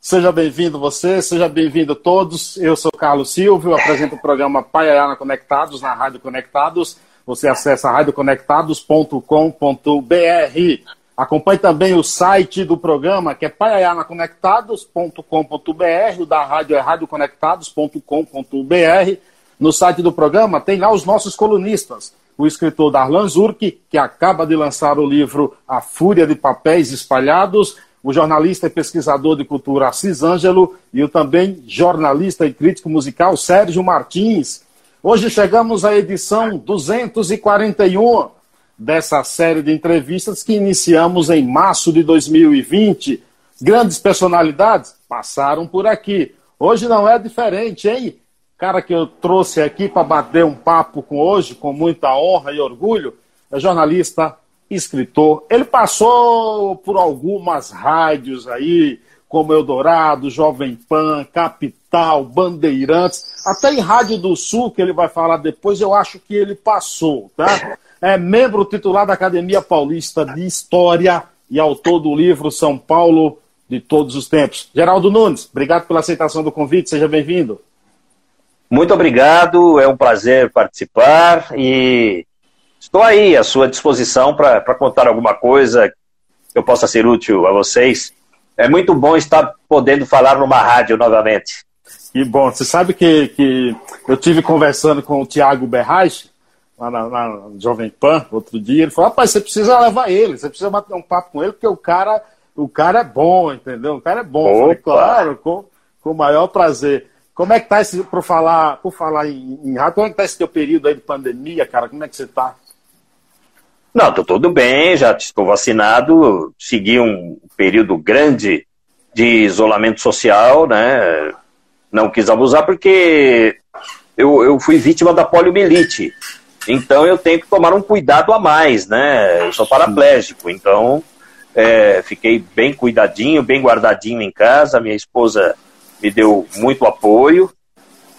Seja bem-vindo você, seja bem-vindo todos. Eu sou Carlos Silvio, apresento o programa Paiana Conectados na Rádio Conectados. Você acessa radioconectados.com.br. Acompanhe também o site do programa, que é paianaconectados.com.br. O da rádio é radioconectados.com.br. No site do programa tem lá os nossos colunistas. O escritor Darlan Zurk, que acaba de lançar o livro A Fúria de Papéis Espalhados, o jornalista e pesquisador de cultura Assis Ângelo e o também jornalista e crítico musical Sérgio Martins. Hoje chegamos à edição 241 dessa série de entrevistas que iniciamos em março de 2020. Grandes personalidades passaram por aqui. Hoje não é diferente, hein? Cara que eu trouxe aqui para bater um papo com hoje, com muita honra e orgulho, é jornalista, escritor. Ele passou por algumas rádios aí, como Eldorado, Jovem Pan, Capital, Bandeirantes, até em Rádio do Sul, que ele vai falar depois, eu acho que ele passou, tá? É membro titular da Academia Paulista de História e autor do livro São Paulo de Todos os Tempos. Geraldo Nunes, obrigado pela aceitação do convite, seja bem-vindo. Muito obrigado, é um prazer participar e Estou aí à sua disposição para contar alguma coisa que eu possa ser útil a vocês. É muito bom estar podendo falar numa rádio novamente. Que bom. Você sabe que, que eu tive conversando com o Tiago Berrais, lá na, na, Jovem Pan, outro dia. Ele falou: rapaz, você precisa levar ele, você precisa bater um papo com ele, porque o cara, o cara é bom, entendeu? O cara é bom. Eu falei, claro, com, com o maior prazer. Como é que tá esse, por falar, por falar em, em rádio, como é que tá esse teu período aí de pandemia, cara? Como é que você tá? Não, estou tudo bem, já estou vacinado, segui um período grande de isolamento social, né? Não quis abusar porque eu, eu fui vítima da poliomielite. Então eu tenho que tomar um cuidado a mais, né? Eu sou paraplégico, então é, fiquei bem cuidadinho, bem guardadinho em casa. Minha esposa me deu muito apoio.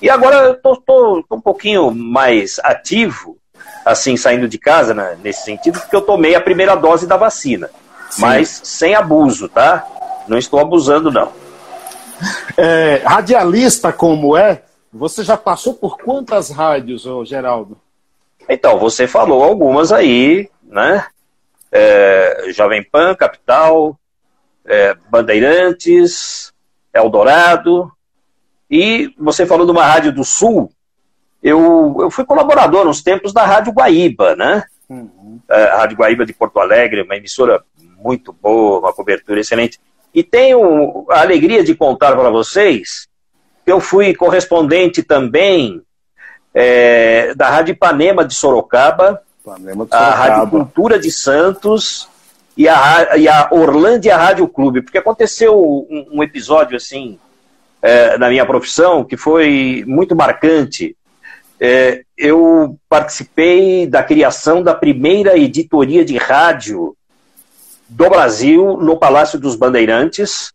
E agora eu tô um pouquinho mais ativo, assim, saindo de casa, né, nesse sentido, porque eu tomei a primeira dose da vacina. Sim. Mas sem abuso, tá? Não estou abusando, não. É, radialista como é, você já passou por quantas rádios, ô Geraldo? Então, você falou algumas aí, né? É, Jovem Pan, Capital, é, Bandeirantes, Eldorado, e você falou de uma rádio do Sul, eu, eu fui colaborador nos tempos da Rádio Guaíba, né? Uhum. É, a Rádio Guaíba de Porto Alegre, uma emissora muito boa, uma cobertura excelente. E tenho a alegria de contar para vocês que eu fui correspondente também é, da Rádio Ipanema de Sorocaba, Ipanema de Sorocaba. a Rádio Cultura de Santos e a, e a Orlândia Rádio Clube, porque aconteceu um, um episódio assim é, na minha profissão que foi muito marcante é, eu participei da criação da primeira editoria de rádio do Brasil no Palácio dos Bandeirantes,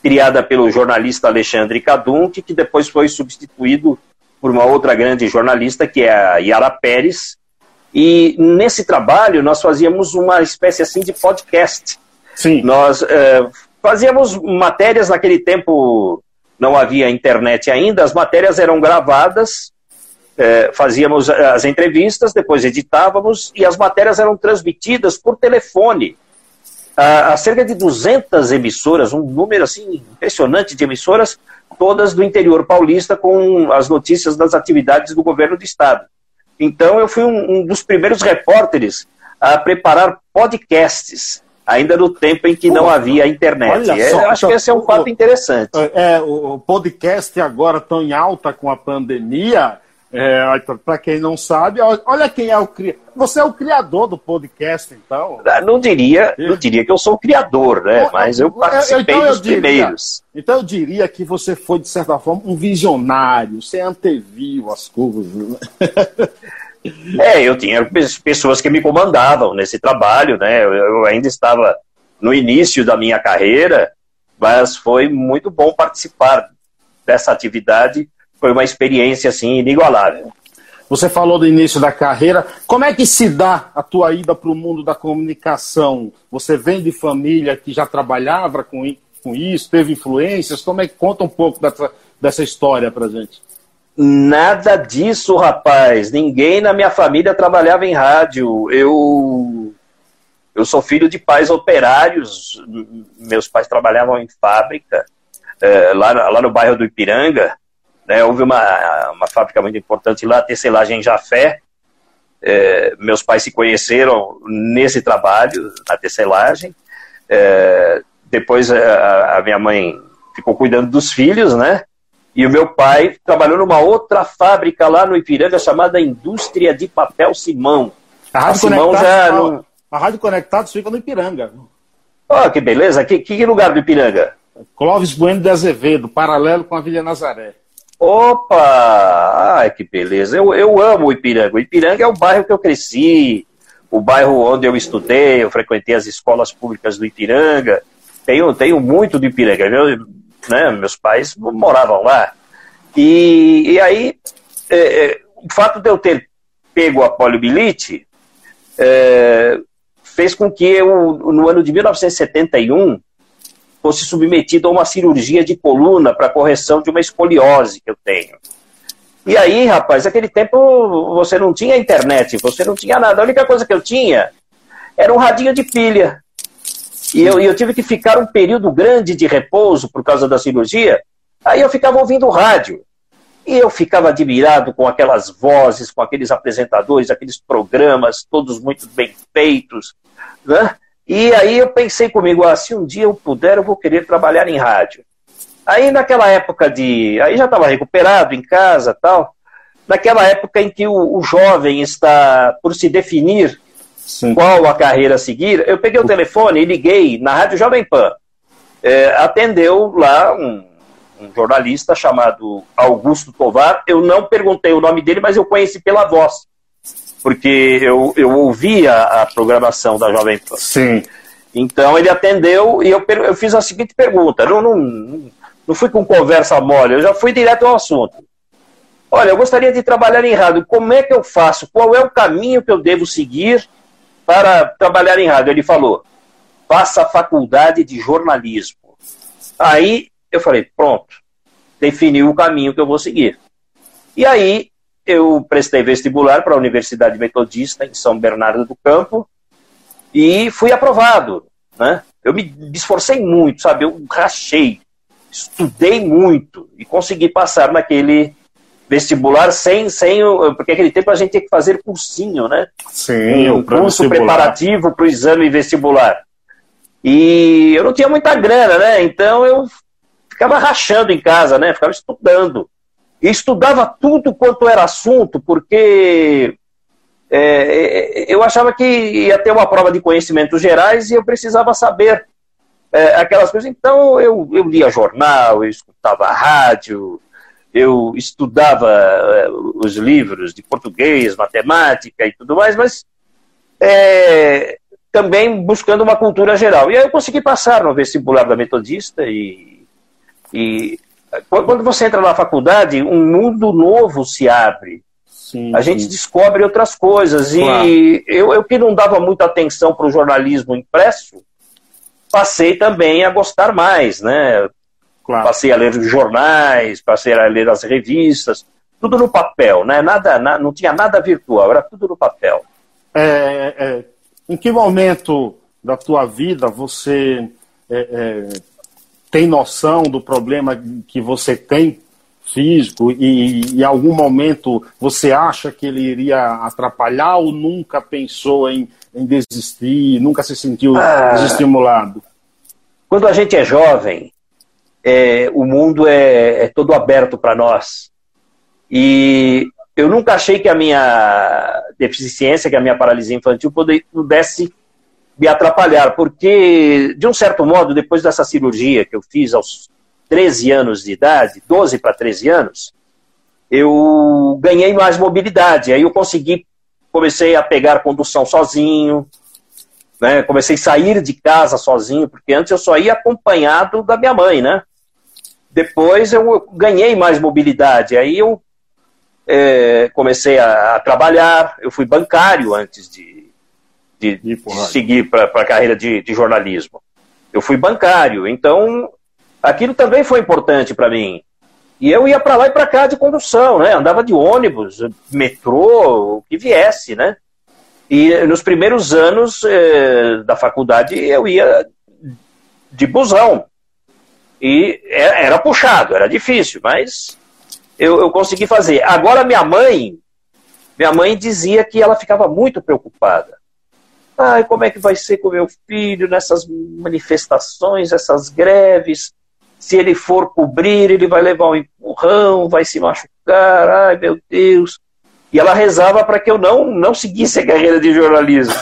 criada pelo jornalista Alexandre Cadunc, que depois foi substituído por uma outra grande jornalista, que é a Yara Pérez. E nesse trabalho nós fazíamos uma espécie assim de podcast. Sim. Nós é, fazíamos matérias naquele tempo não havia internet ainda, as matérias eram gravadas é, fazíamos as entrevistas, depois editávamos e as matérias eram transmitidas por telefone a, a, cerca de 200 emissoras, um número assim impressionante de emissoras, todas do interior paulista com as notícias das atividades do governo do estado. Então eu fui um, um dos primeiros repórteres a preparar podcasts ainda no tempo em que Pô, não havia internet. É, só, acho que esse é um fato interessante. É, o podcast agora tão em alta com a pandemia, é, para quem não sabe, olha quem é o criador. Você é o criador do podcast, então? Ah, não diria, não diria que eu sou o criador, né? Mas eu participei então, dos diria, primeiros. Então eu diria que você foi, de certa forma, um visionário. Você anteviu as curvas. É, eu tinha pessoas que me comandavam nesse trabalho, né? Eu, eu ainda estava no início da minha carreira, mas foi muito bom participar dessa atividade foi uma experiência assim inigualável. Você falou do início da carreira. Como é que se dá a tua ida para o mundo da comunicação? Você vem de família que já trabalhava com, com isso? Teve influências? Como é que conta um pouco dessa, dessa história para gente? Nada disso, rapaz. Ninguém na minha família trabalhava em rádio. Eu eu sou filho de pais operários. Meus pais trabalhavam em fábrica é, lá, lá no bairro do Ipiranga. Né, houve uma, uma fábrica muito importante lá, a tecelagem Jafé. É, meus pais se conheceram nesse trabalho, na tecelagem. É, depois a, a, minha mãe ficou cuidando dos filhos, né? E o meu pai trabalhou numa outra fábrica lá no Ipiranga chamada Indústria de Papel Simão. A Rádio, Simão já não... a Rádio Conectados fica no Ipiranga. Oh, que beleza. Que, que lugar do Ipiranga? Clóvis Bueno de Azevedo, paralelo com a Vila Nazaré. Opa! Ai, que beleza. Eu, eu amo o Ipiranga. O Ipiranga é o bairro que eu cresci, o bairro onde eu estudei, eu frequentei as escolas públicas do Ipiranga. Tenho, tenho muito do Ipiranga. Meu, né, meus pais moravam lá. E, e aí, é, é, o fato de eu ter pego a poliomielite é, fez com que eu, no ano de 1971, fosse submetido a uma cirurgia de coluna para correção de uma escoliose que eu tenho. E aí, rapaz, naquele tempo você não tinha internet, você não tinha nada. A única coisa que eu tinha era um radinho de pilha. E eu, eu tive que ficar um período grande de repouso por causa da cirurgia. Aí eu ficava ouvindo rádio. E eu ficava admirado com aquelas vozes, com aqueles apresentadores, aqueles programas, todos muito bem feitos. Né? E aí eu pensei comigo, ah, se um dia eu puder, eu vou querer trabalhar em rádio. Aí naquela época de. Aí já estava recuperado em casa tal. Naquela época em que o, o jovem está por se definir Sim. qual a carreira a seguir, eu peguei o telefone e liguei na Rádio Jovem Pan. É, atendeu lá um, um, jornalista chamado Augusto Tovar. Eu não perguntei o nome dele, mas eu conheci pela voz porque eu, eu ouvia a programação da Jovem Pan. Sim. Então ele atendeu e eu, eu fiz a seguinte pergunta. Não, não, não fui com conversa mole, eu já fui direto ao assunto. Olha, eu gostaria de trabalhar em rádio. Como é que eu faço? Qual é o caminho que eu devo seguir para trabalhar em rádio? Ele falou: faça a faculdade de jornalismo. Aí eu falei: pronto, defini o caminho que eu vou seguir. E aí eu prestei vestibular para a Universidade Metodista em São Bernardo do Campo e fui aprovado. Né? Eu me esforcei muito, sabe? Eu rachei, estudei muito e consegui passar naquele vestibular sem, sem porque naquele tempo a gente tinha que fazer cursinho, né? Sim, um curso preparativo para o exame vestibular. E eu não tinha muita grana, né? Então eu ficava rachando em casa, né? Ficava estudando estudava tudo quanto era assunto, porque é, eu achava que ia ter uma prova de conhecimentos gerais e eu precisava saber é, aquelas coisas. Então eu, eu lia jornal, eu escutava rádio, eu estudava é, os livros de português, matemática e tudo mais, mas é, também buscando uma cultura geral. E aí eu consegui passar no vestibular da Metodista e, e quando você entra na faculdade, um mundo novo se abre. Sim, a gente sim. descobre outras coisas. Claro. E eu, eu que não dava muita atenção para o jornalismo impresso, passei também a gostar mais, né? Claro. Passei a ler os jornais, passei a ler as revistas, tudo no papel, né? Nada, na, não tinha nada virtual, era tudo no papel. É, é, em que momento da tua vida você é, é tem noção do problema que você tem físico e em algum momento você acha que ele iria atrapalhar ou nunca pensou em, em desistir, nunca se sentiu ah, desestimulado? Quando a gente é jovem, é, o mundo é, é todo aberto para nós. E eu nunca achei que a minha deficiência, que a minha paralisia infantil pudesse me atrapalhar, porque, de um certo modo, depois dessa cirurgia que eu fiz aos 13 anos de idade, 12 para 13 anos, eu ganhei mais mobilidade. Aí eu consegui, comecei a pegar condução sozinho, né? comecei a sair de casa sozinho, porque antes eu só ia acompanhado da minha mãe, né? Depois eu ganhei mais mobilidade, aí eu é, comecei a, a trabalhar, eu fui bancário antes de, de, de seguir para a carreira de, de, jornalismo. Eu fui bancário, então aquilo também foi importante para mim. E eu ia para lá e para cá de condução, né? Andava de ônibus, metrô, o que viesse, né? E nos primeiros anos eh, da faculdade eu ia de busão. E é, era puxado, era difícil, mas eu, eu consegui fazer. Agora minha mãe, minha mãe dizia que ela ficava muito preocupada. Ai, como é que vai ser com meu filho nessas manifestações, essas greves? Se ele for cobrir, ele vai levar um empurrão, vai se machucar. Ai, meu Deus. E ela rezava para que eu não, não seguisse a carreira de jornalismo.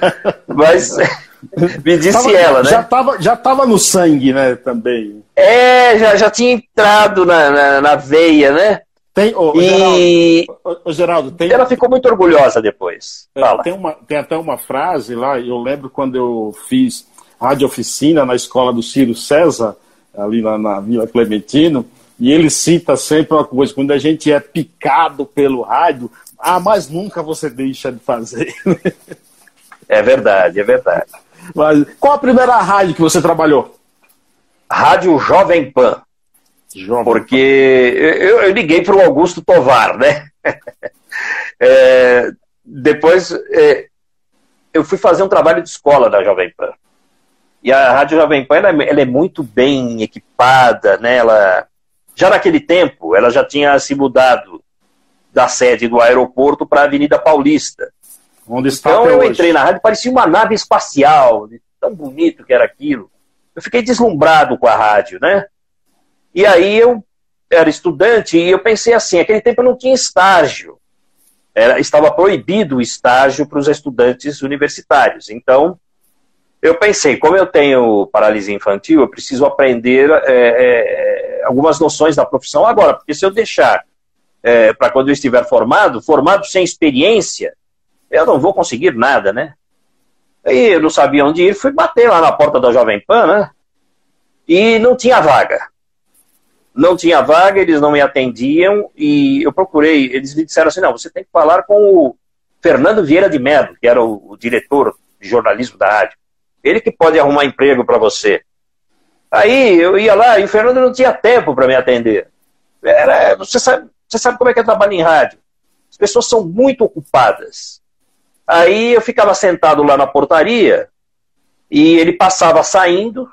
Mas me disse tava, ela, né? Já estava já tava no sangue, né, também. É, já, já tinha entrado na, na, na veia, né? Tem, oh, e... Geraldo, oh, Geraldo tem... ela ficou muito orgulhosa depois. É. Tem, uma, tem até uma frase lá, eu lembro quando eu fiz rádio oficina na escola do Ciro César, ali na, na Vila Clementino, e ele cita sempre uma coisa, quando a gente é picado pelo rádio, ah, mas nunca você deixa de fazer. é verdade, é verdade. Mas, qual a primeira rádio que você trabalhou? Rádio Jovem Pan. Jovem porque eu, eu liguei para o Augusto Tovar, né? é, depois é, eu fui fazer um trabalho de escola da Jovem Pan. E a Rádio Jovem Pan ela, ela é muito bem equipada, né? Ela, já naquele tempo, ela já tinha se mudado da sede do aeroporto para a Avenida Paulista. Onde está então eu hoje. entrei na rádio, parecia uma nave espacial, tão bonito que era aquilo. Eu fiquei deslumbrado com a rádio, né? E aí eu era estudante e eu pensei assim, aquele tempo eu não tinha estágio. Era, estava proibido o estágio para os estudantes universitários. Então, eu pensei, como eu tenho paralisia infantil, eu preciso aprender é, é, algumas noções da profissão agora, porque se eu deixar é, para quando eu estiver formado, formado sem experiência, eu não vou conseguir nada, né? Aí eu não sabia onde ir, fui bater lá na porta da Jovem Pan, né? E não tinha vaga não tinha vaga, eles não me atendiam e eu procurei. Eles me disseram assim: não, você tem que falar com o Fernando Vieira de Mello, que era o, o diretor de jornalismo da rádio. Ele que pode arrumar emprego para você. Aí eu ia lá e o Fernando não tinha tempo para me atender. Era, você, sabe, você sabe como é que é trabalho em rádio? As pessoas são muito ocupadas. Aí eu ficava sentado lá na portaria e ele passava saindo,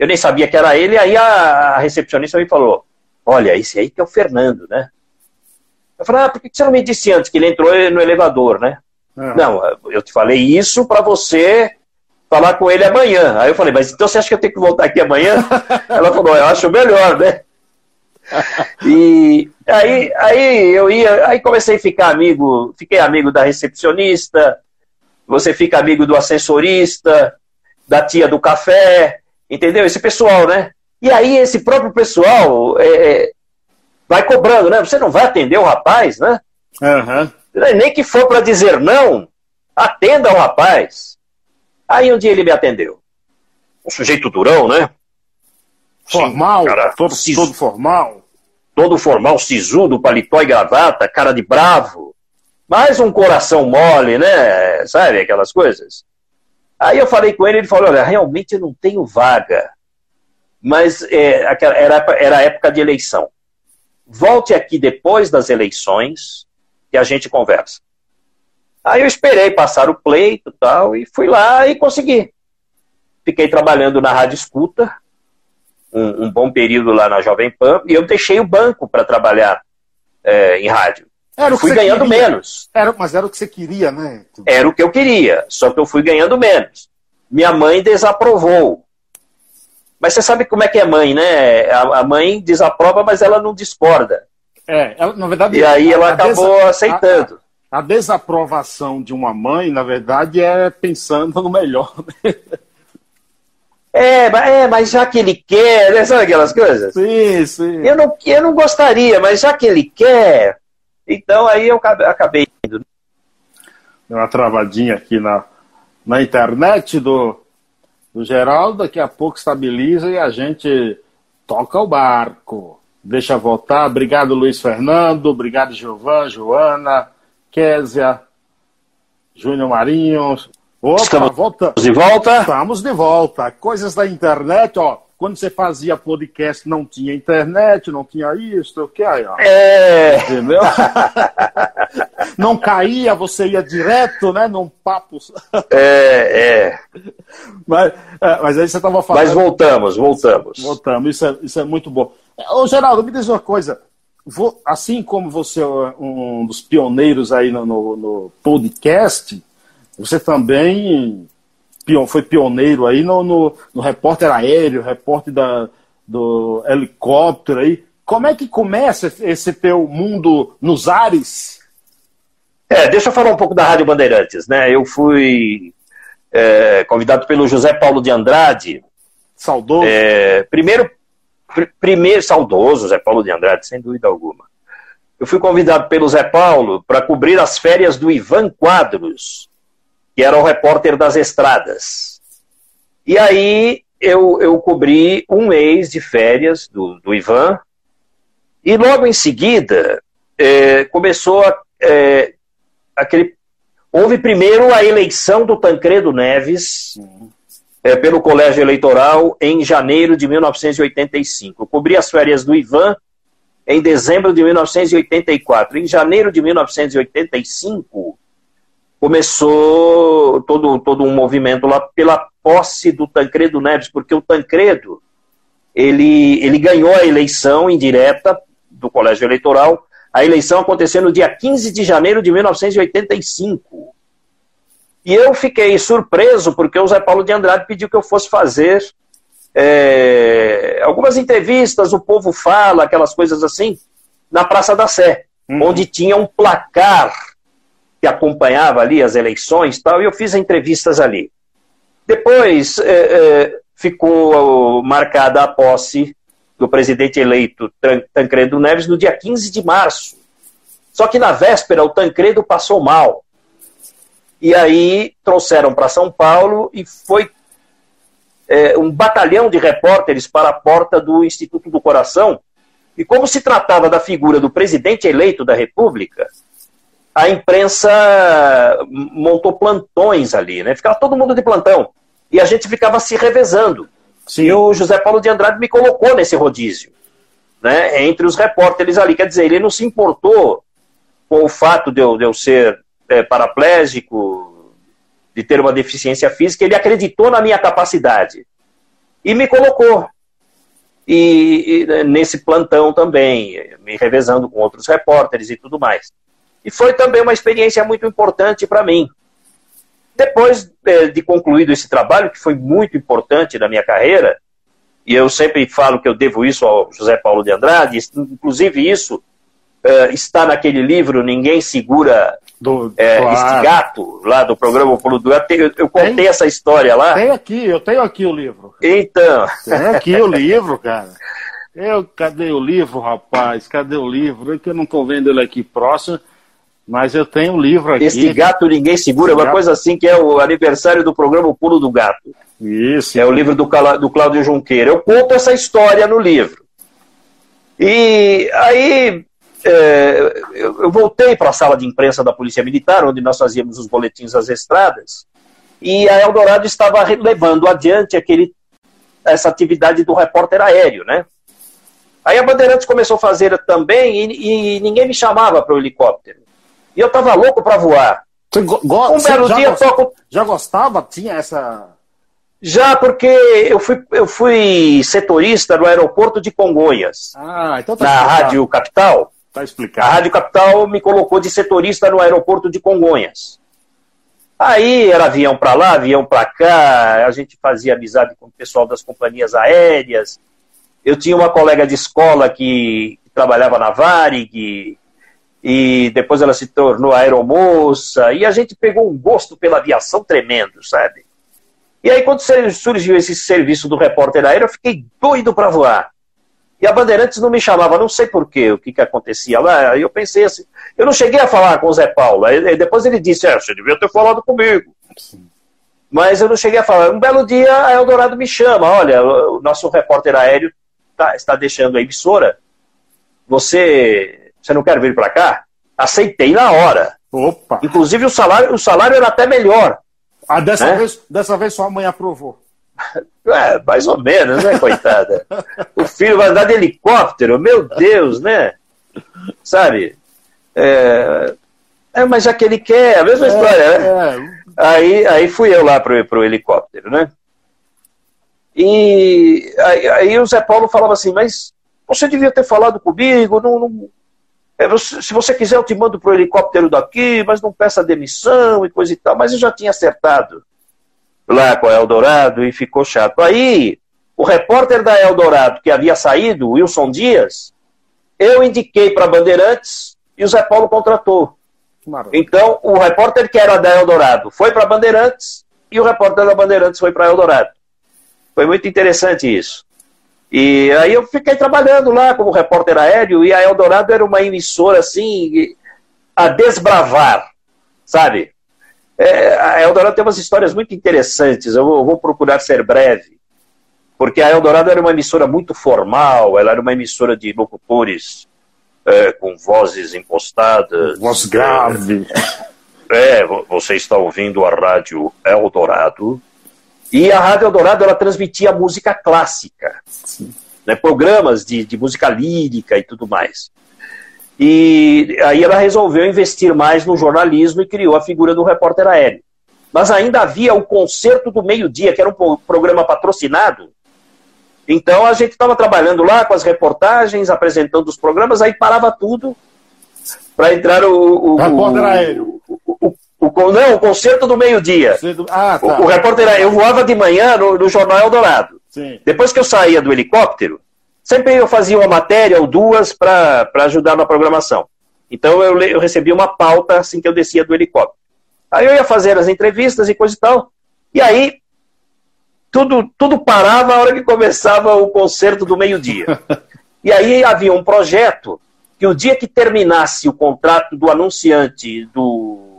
eu nem sabia que era ele, aí a, recepcionista me falou, olha, esse aí que é o Fernando, né? Eu falei, ah, por que você não me disse antes que ele entrou no elevador, né? Uhum. Não, eu te falei isso para você falar com ele amanhã. Aí eu falei, mas então você acha que eu tenho que voltar aqui amanhã? Ela falou, eu acho melhor, né? E aí, aí eu ia, aí comecei a ficar amigo, fiquei amigo da recepcionista, você fica amigo do assessorista, da tia do café, Entendeu? Esse pessoal, né? E aí esse próprio pessoal é, é, vai cobrando, né? Você não vai atender o rapaz, né? Uhum. Nem que for para dizer não, atenda o rapaz. Aí um dia ele me atendeu. Um sujeito durão, né? Formal, Sim, cara, todo, cis... todo formal. Todo formal, sisudo, paletó e gravata, cara de bravo. Mais um coração mole, né? Sabe aquelas coisas? Aí eu falei com ele, ele falou, olha, realmente eu não tenho vaga, mas é, era, era época de eleição. Volte aqui depois das eleições e a gente conversa. Aí eu esperei passar o pleito tal, e fui lá e consegui. Fiquei trabalhando na Rádio Escuta, um, um bom período lá na Jovem Pan, e eu deixei o banco para trabalhar é, em rádio. Era fui ganhando queria. menos. Era, mas era o que você queria, né? Era o que eu queria, só que eu fui ganhando menos. Minha mãe desaprovou. Mas você sabe como é que é mãe, né? A, a mãe desaprova, mas ela não discorda. É, ela, na verdade. E aí ela acabou desa... aceitando. A, a, desaprovação de uma mãe, na verdade, é pensando no melhor. Né? É, é, mas já que ele quer, né? sabe aquelas coisas? Sim, sim. Eu não, eu não gostaria, mas já que ele quer, então aí eu acabei indo. Deu uma travadinha aqui na, na internet do, do Geraldo, daqui a pouco estabiliza e a gente toca o barco. Deixa voltar. Obrigado, Luiz Fernando. Obrigado, Giovan, Joana, Késia, Júnior Marinho, Opa, Estamos volta. de volta? Estamos de volta. Coisas da internet, ó. Quando você fazia podcast, não tinha internet, não tinha isso, o que aí, ó. É. Entendeu? não caía, você ia direto, né, num papo. É, é. Mas, é, mas aí você estava falando. Mas voltamos, voltamos. Voltamos, isso é, isso é muito bom. Ô, Geraldo, me diz uma coisa. Vou, assim como você é um dos pioneiros aí no, no, no podcast, você também foi pioneiro aí no, no, no repórter aéreo, repórter da, do helicóptero aí. Como é que começa esse teu mundo nos ares? É, deixa eu falar um pouco da Rádio Bandeirantes, né? Eu fui é, convidado pelo José Paulo de Andrade. Saudoso. É, primeiro, pr primeiro, saudoso, José Paulo de Andrade, sem dúvida alguma. Eu fui convidado pelo Zé Paulo para cobrir as férias do Ivan Quadros, que era o repórter das estradas. E aí eu, eu cobri um mês de férias do, do Ivan, e logo em seguida é, começou a, é, aquele. Houve primeiro a eleição do Tancredo Neves é, pelo Colégio Eleitoral em janeiro de 1985. Eu cobri as férias do Ivan em dezembro de 1984. Em janeiro de 1985, começou todo, todo um movimento lá pela posse do Tancredo Neves, porque o Tancredo ele, ele ganhou a eleição indireta do colégio eleitoral. A eleição aconteceu no dia 15 de janeiro de 1985. E eu fiquei surpreso porque o Zé Paulo de Andrade pediu que eu fosse fazer é, algumas entrevistas, o povo fala, aquelas coisas assim, na Praça da Sé, uhum. onde tinha um placar que acompanhava ali as eleições tal, e eu fiz entrevistas ali. Depois é, é, ficou marcada a posse do presidente eleito Tancredo Neves no dia 15 de março. Só que na véspera o Tancredo passou mal. E aí trouxeram para São Paulo e foi é, um batalhão de repórteres para a porta do Instituto do Coração. E como se tratava da figura do presidente eleito da República, a imprensa montou plantões ali, né? Ficava todo mundo de plantão. E a gente ficava se revezando. Sim. E o José Paulo de Andrade me colocou nesse rodízio, né? Entre os repórteres ali. Quer dizer, ele não se importou com o fato de eu, de eu ser é, paraplégico, de ter uma deficiência física, ele acreditou na minha capacidade. E me colocou. E, e nesse plantão também, me revezando com outros repórteres e tudo mais. E foi também uma experiência muito importante para mim. Depois é, de concluído esse trabalho, que foi muito importante na minha carreira, e eu sempre falo que eu devo isso ao José Paulo de Andrade, inclusive isso é, está naquele livro Ninguém Segura do, é, claro. Este Gato, lá do programa Pulo do Gato. Eu, eu contei tem, essa história lá. Tem aqui, eu tenho aqui o livro. Então. Tem aqui o livro, cara. Eu, cadê o livro, rapaz? Cadê o livro? É que eu não estou vendo ele aqui próximo. Mas eu tenho um livro aqui. Este gato ninguém segura, uma coisa assim que é o aniversário do programa O Pulo do Gato. Isso. É o livro do, do Cláudio Junqueira. Eu conto essa história no livro. E aí é, eu, eu, voltei para a sala de imprensa da Polícia Militar, onde nós fazíamos os boletins das estradas, e a Eldorado estava levando adiante aquele, essa atividade do repórter aéreo, né? Aí a Bandeirantes começou a fazer também e, e ninguém me chamava para o helicóptero. E eu estava louco para voar. Um belo já dia toco... Já gostava? Tinha essa... Já, porque eu fui, eu fui setorista no aeroporto de Congonhas. Ah, então tá Na Rádio Capital. Tá explicado. A Rádio Capital me colocou de setorista no aeroporto de Congonhas. Aí era avião para lá, avião para cá, a gente fazia amizade com o pessoal das companhias aéreas. Eu tinha uma colega de escola que trabalhava na Varig, e depois ela se tornou aeromoça, e a gente pegou um gosto pela aviação tremendo, sabe? E aí, quando surgiu esse serviço do repórter aéreo, eu fiquei doido para voar. E a Bandeirantes não me chamava, não sei porquê, o que, que acontecia lá. Aí eu pensei assim, eu não cheguei a falar com o Zé Paulo. Aí, depois ele disse, é, você devia ter falado comigo. Mas eu não cheguei a falar. Um belo dia a Eldorado me chama, olha, o nosso repórter aéreo tá, está deixando a emissora. Você, você não quer vir para cá? Aceitei na hora. Opa! Inclusive o salário, o salário era até melhor. Ah, dessa, né? vez, dessa vez sua mãe aprovou. É, mais ou menos, né, coitada? o filho vai andar de helicóptero, meu Deus, né? Sabe? É, é, mas já que ele quer, a mesma é, história, né? É. Aí, aí fui eu lá pro, pro helicóptero, né? E aí, aí, o Zé Paulo falava assim, mas você devia ter falado comigo, não, não é, se você quiser eu te mando pro helicóptero daqui, mas não peça demissão e coisa e tal, mas eu já tinha acertado lá com a Eldorado e ficou chato. Aí, o repórter da Eldorado, que havia saído, Wilson Dias, eu indiquei para Bandeirantes e o Zé Paulo contratou. Então, o repórter que era da Eldorado foi para Bandeirantes e o repórter da Bandeirantes foi para Eldorado. Foi muito interessante isso. E aí eu fiquei trabalhando lá como repórter aéreo e a Eldorado era uma emissora assim a desbravar, sabe? É, a Eldorado tem umas histórias muito interessantes, eu vou, eu vou, procurar ser breve, porque a Eldorado era uma emissora muito formal, ela era uma emissora de locutores é, com vozes impostadas. Voz grave. É, você está ouvindo a rádio Eldorado. E a Rádio Eldorado, ela transmitia música clássica, né, programas de, de música lírica e tudo mais. E aí ela resolveu investir mais no jornalismo e criou a figura do repórter aéreo. Mas ainda havia o Concerto do Meio-Dia, que era um programa patrocinado. Então a gente estava trabalhando lá com as reportagens, apresentando os programas, aí parava tudo para entrar o, o, repórter aéreo. O, não, o Concerto do Meio-Dia. Ah, tá. o, o, repórter aéreo. Eu voava de manhã no, no Jornal Eldorado. Sim. Depois que eu saía do helicóptero, Sempre eu fazia uma matéria ou duas para ajudar na programação. Então eu, eu recebia uma pauta assim que eu descia do helicóptero. Aí eu ia fazer as entrevistas e coisa e tal. E aí tudo, tudo parava a hora que começava o concerto do meio-dia. E aí havia um projeto que o dia que terminasse o contrato do anunciante do,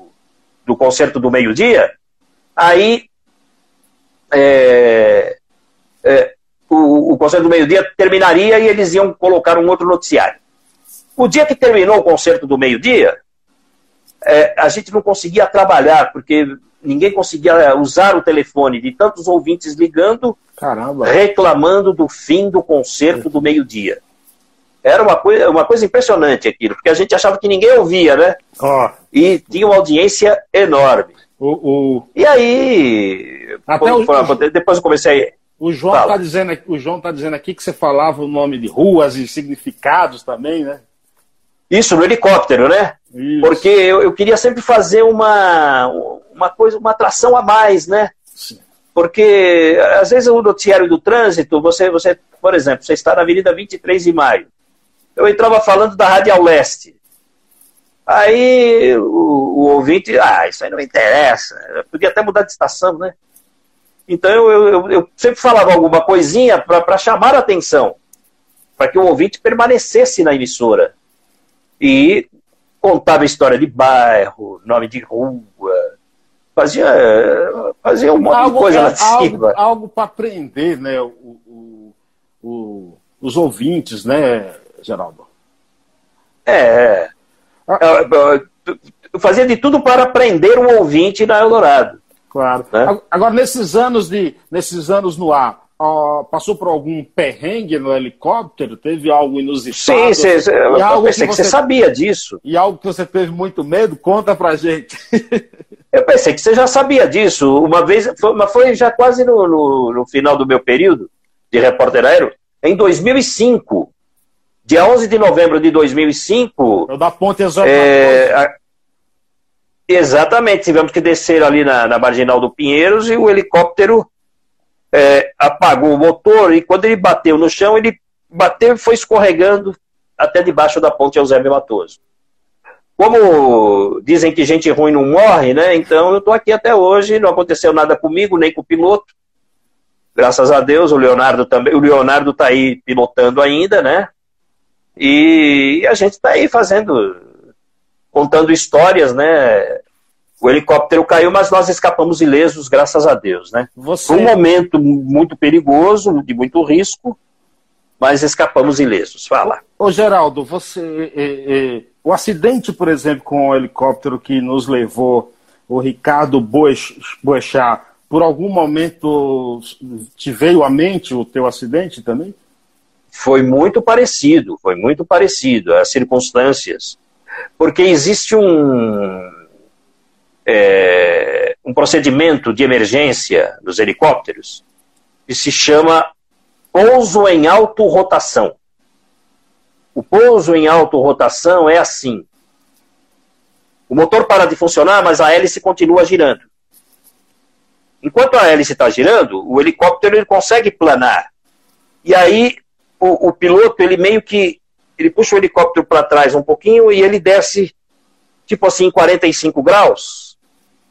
do concerto do meio-dia, aí é, é, o, o Concerto do Meio-Dia terminaria e eles iam colocar um outro noticiário. O dia que terminou o Concerto do Meio-Dia, é, a gente não conseguia trabalhar, porque ninguém conseguia usar o telefone de tantos ouvintes ligando, Caramba. reclamando do fim do concerto do meio-dia. Era uma coisa, uma coisa impressionante aquilo, porque a gente achava que ninguém ouvia, né? Oh. E tinha uma audiência enorme. O, o... E aí, Até o... depois eu comecei o João está dizendo, o João tá dizendo aqui que você falava o nome de ruas e significados também, né? Isso, no helicóptero, né? Isso. Porque eu, eu, queria sempre fazer uma, uma coisa, uma atração a mais, né? Sim. Porque às vezes o noticiário do trânsito, você, você, por exemplo, você está na Avenida 23 de Maio. Eu entrava falando da Radial Leste. Aí o, o ouvinte, ah, isso aí não me interessa. Eu podia até mudar de estação, né? Então eu, eu, eu sempre falava alguma coisinha para chamar a atenção, para que o ouvinte permanecesse na emissora. E contava história de bairro, nome de rua, fazia, fazia um monte algo, de coisa é, lá de cima. Algo, algo para aprender, né, o, o, o, os ouvintes, né, Geraldo? É. Ah. Eu, eu fazia de tudo para aprender o ouvinte na Eldorado. Claro. Né? Agora, nesses anos de, nesses anos no ar, uh, passou por algum perrengue no helicóptero? Teve algo inusitado? Sim, cê, eu pensei que você sabia disso. E algo que você teve muito medo? Conta pra gente. eu pensei que você já sabia disso. Uma vez, foi, mas foi já quase no, no, no final do meu período de repórter aéreo, em 2005. Dia 11 de novembro de 2005. Eu da Ponte é, Exatamente, tivemos que descer ali na, na marginal do Pinheiros e o helicóptero é, apagou o motor e quando ele bateu no chão, ele bateu e foi escorregando até debaixo da ponte Eusébio Matoso. Como dizem que gente ruim não morre, né? Então eu estou aqui até hoje, não aconteceu nada comigo, nem com o piloto. Graças a Deus, o Leonardo também. O Leonardo está aí pilotando ainda, né? E a gente está aí fazendo contando histórias, né? O helicóptero caiu, mas nós escapamos ilesos, graças a Deus, né? Você... Um momento muito perigoso, de muito risco, mas escapamos ilesos. Fala. Ô, Geraldo, você. É, é, o acidente, por exemplo, com o helicóptero que nos levou o Ricardo Boechat, por algum momento te veio à mente o teu acidente também? Foi muito parecido, foi muito parecido, as circunstâncias. Porque existe um, é, um procedimento de emergência dos helicópteros que se chama pouso em autorrotação. O pouso em autorrotação é assim. O motor para de funcionar, mas a hélice continua girando. Enquanto a hélice está girando, o helicóptero ele consegue planar. E aí o, o piloto ele meio que ele puxa o helicóptero para trás um pouquinho e ele desce tipo assim 45 graus.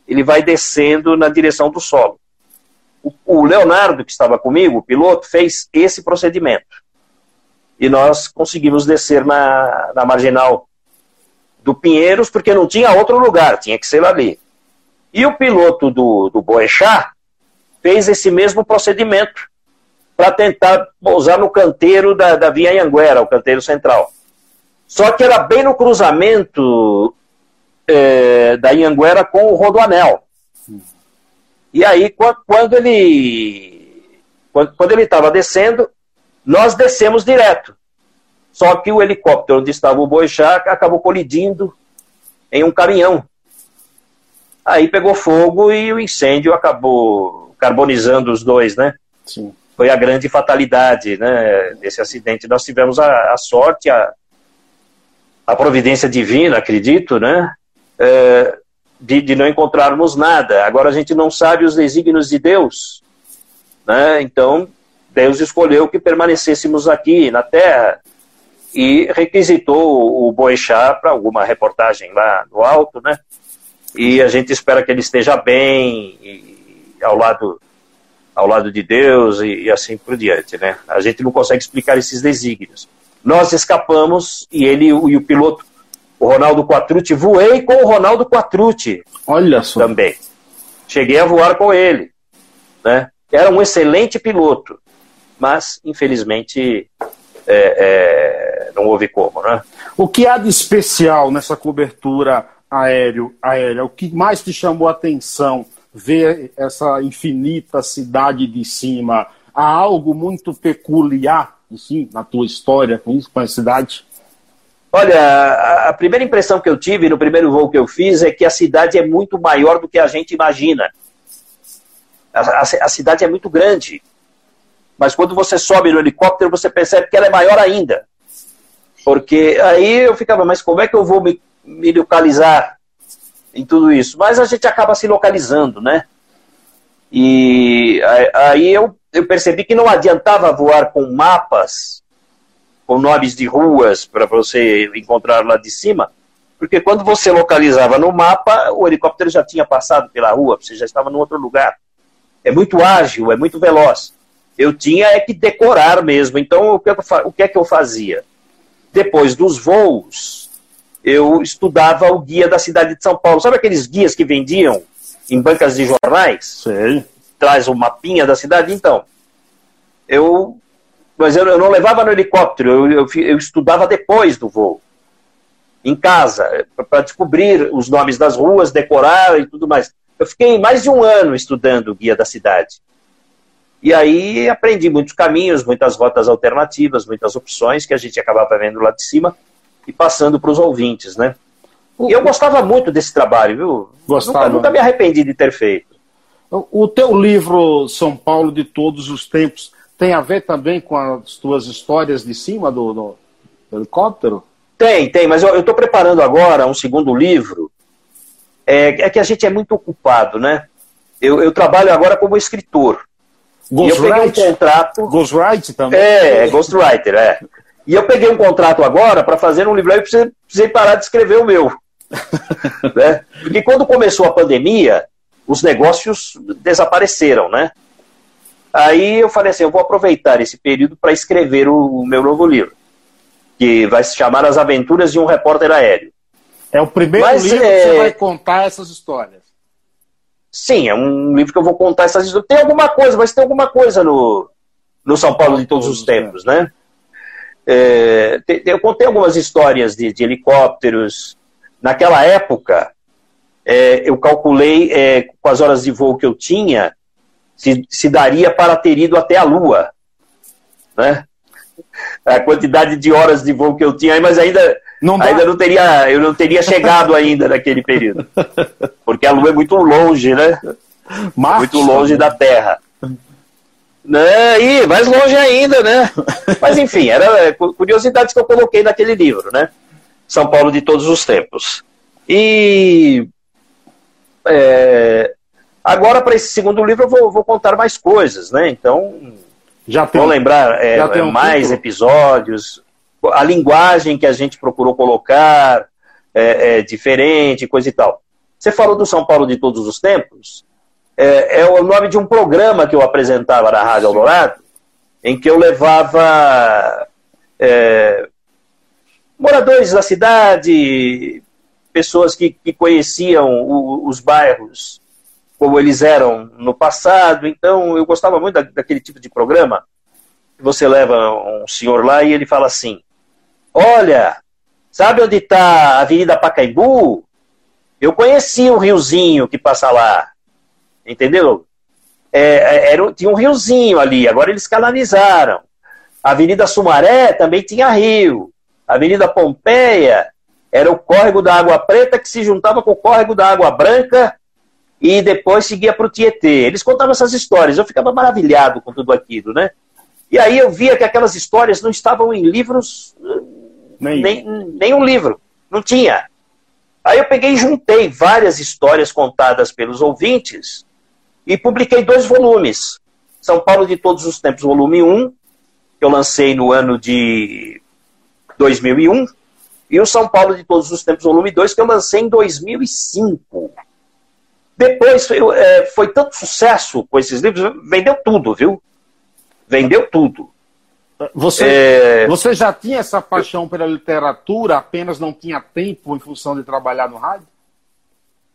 Ele vai descendo na direção do solo. O, o Leonardo que estava comigo, o piloto, fez esse procedimento. E nós conseguimos descer na, na marginal do Pinheiros porque não tinha outro lugar, tinha que ser ali. E o piloto do, do Boechat fez esse mesmo procedimento para tentar pousar no canteiro da, da Via Anguera, o canteiro central. Só que era bem no cruzamento é, da Anguera com o Rodoanel. E aí, quando ele quando ele estava descendo, nós descemos direto. Só que o helicóptero onde estava o Boixá acabou colidindo em um caminhão. Aí pegou fogo e o incêndio acabou carbonizando os dois, né? Sim. Foi a grande fatalidade né, desse acidente. Nós tivemos a, a sorte, a, a providência divina, acredito, né? É, de, de não encontrarmos nada. Agora a gente não sabe os desígnios de Deus. Né? Então, Deus escolheu que permanecêssemos aqui na Terra e requisitou o Boixá para alguma reportagem lá no alto, né? E a gente espera que ele esteja bem e, ao lado ao lado de Deus e, e, assim por diante, né? A gente não consegue explicar esses desígnios. Nós escapamos e ele e o piloto, o Ronaldo Quatrucci, voei com o Ronaldo Quatrucci. Olha só. Também. Cheguei a voar com ele, né? Era um excelente piloto, mas infelizmente é, é, não houve como, né? O que há de especial nessa cobertura aéreo, aérea? O que mais te chamou a atenção? Ver essa infinita cidade de cima? Há algo muito peculiar, assim, na tua história com isso, com a cidade? Olha, a primeira impressão que eu tive no primeiro voo que eu fiz é que a cidade é muito maior do que a gente imagina. A, a, a cidade é muito grande mas quando você sobe no helicóptero, você percebe que ela é maior ainda. Porque aí eu ficava, mas como é que eu vou me, me localizar em tudo isso? Mas a gente acaba se localizando, né? E aí eu, eu percebi que não adiantava voar com mapas, com nomes de ruas para você encontrar lá de cima, porque quando você localizava no mapa, o helicóptero já tinha passado pela rua, você já estava em outro lugar. É muito ágil, é muito veloz eu tinha é que decorar mesmo. Então, o que, eu, o que é que eu fazia? Depois dos voos, eu estudava o guia da cidade de São Paulo. Sabe aqueles guias que vendiam em bancas de jornais? Sim. Traz o um mapinha da cidade? Então, eu. Mas eu, eu não levava no helicóptero, eu, eu, eu estudava depois do voo. Em casa, para descobrir os nomes das ruas, decorar e tudo mais. Eu fiquei mais de um ano estudando o guia da cidade. E aí aprendi muitos caminhos, muitas rotas alternativas, muitas opções que a gente acabava vendo lá de cima e passando para os ouvintes, né? E eu gostava muito desse trabalho, viu? Gostava. Nunca, nunca me arrependi de ter feito. O teu livro São Paulo de Todos os Tempos tem a ver também com as tuas histórias de cima do, do helicóptero? Tem, tem, mas eu estou preparando agora um segundo livro. É, é, que a gente é muito ocupado, né? Eu, eu trabalho agora como escritor. Ghostwriter? Eu peguei um contrato. Ghostwriter também? É, é Ghostwriter, é. E eu peguei um contrato agora para fazer um livro, aí precisei, precisei parar de escrever o meu. né? Porque quando começou a pandemia, os negócios desapareceram, né? Aí eu falei assim, eu vou aproveitar esse período para escrever o, o, meu novo livro, que vai se chamar As Aventuras de um Repórter Aéreo. É o primeiro Mas, livro é... que você vai contar essas histórias. Sim, é um livro que eu vou contar essas histórias. Tem alguma coisa, mas tem alguma coisa no, no São Paulo de todos os tempos, né? É, eu contei algumas histórias de, de, helicópteros. Naquela época, é, eu calculei é, com as horas de voo que eu tinha, se, se daria para ter ido até a Lua. Né? A quantidade de horas de voo que eu tinha, mas ainda não, ainda não teria, eu não teria chegado ainda naquele período. Porque a Lua é muito longe, né? Marte, muito longe da Terra. Né? E mais longe ainda, né? Mas enfim, era é, curiosidades que eu coloquei naquele livro, né? São Paulo de todos os tempos. E é, agora, para esse segundo livro, eu vou, vou, contar mais coisas, né? Então, já tem, vou lembrar é, já um mais título. episódios, a linguagem que a gente procurou colocar é, é, diferente, coisa e tal. Você falou do São Paulo de todos os tempos, é, é o nome de um programa que eu apresentava na Rádio Eldorado, em que eu levava é, moradores da cidade, pessoas que, que conheciam o, os bairros como eles eram no passado. Então, eu gostava muito da, daquele tipo de programa. Você leva um senhor lá e ele fala assim: Olha, sabe onde está a Avenida Pacaembu? Eu conheci um riozinho que passa lá. Entendeu? É, é era, tinha um riozinho ali, agora eles canalizaram. A Avenida Sumaré também tinha rio. A Avenida Pompeia era o córrego da Água Preta que se juntava com o córrego da Água Branca e depois seguia para o Tietê. Eles contavam essas histórias, eu ficava maravilhado com tudo aquilo, né? E aí eu via que aquelas histórias não estavam em livros, nem, nem, nem um livro, não tinha. Aí eu peguei e juntei várias histórias contadas pelos ouvintes e publiquei dois volumes. São Paulo de Todos os Tempos, volume 1, que eu lancei no ano de 2001, e o São Paulo de Todos os Tempos, volume 2, que eu lancei em 2005. Depois foi, é, foi tanto sucesso com esses livros, vendeu tudo, viu? Vendeu tudo. Você, é... você já tinha essa paixão pela literatura, apenas não tinha tempo em função de trabalhar no rádio?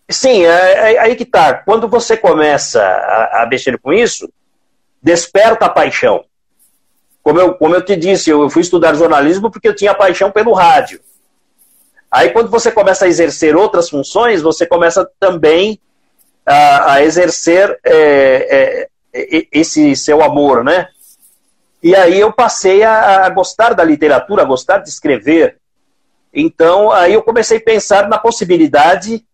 Sim, é, é, aí que tá. Quando você começa a, mexer com isso, desperta a paixão. Como eu, como eu te disse, eu fui estudar jornalismo porque eu tinha paixão pelo rádio. Aí, quando você começa a exercer outras funções, você começa também a, a exercer é, é, esse seu amor, né? E aí eu passei a, a, gostar da literatura, a gostar de escrever. Então, aí eu comecei a pensar na possibilidade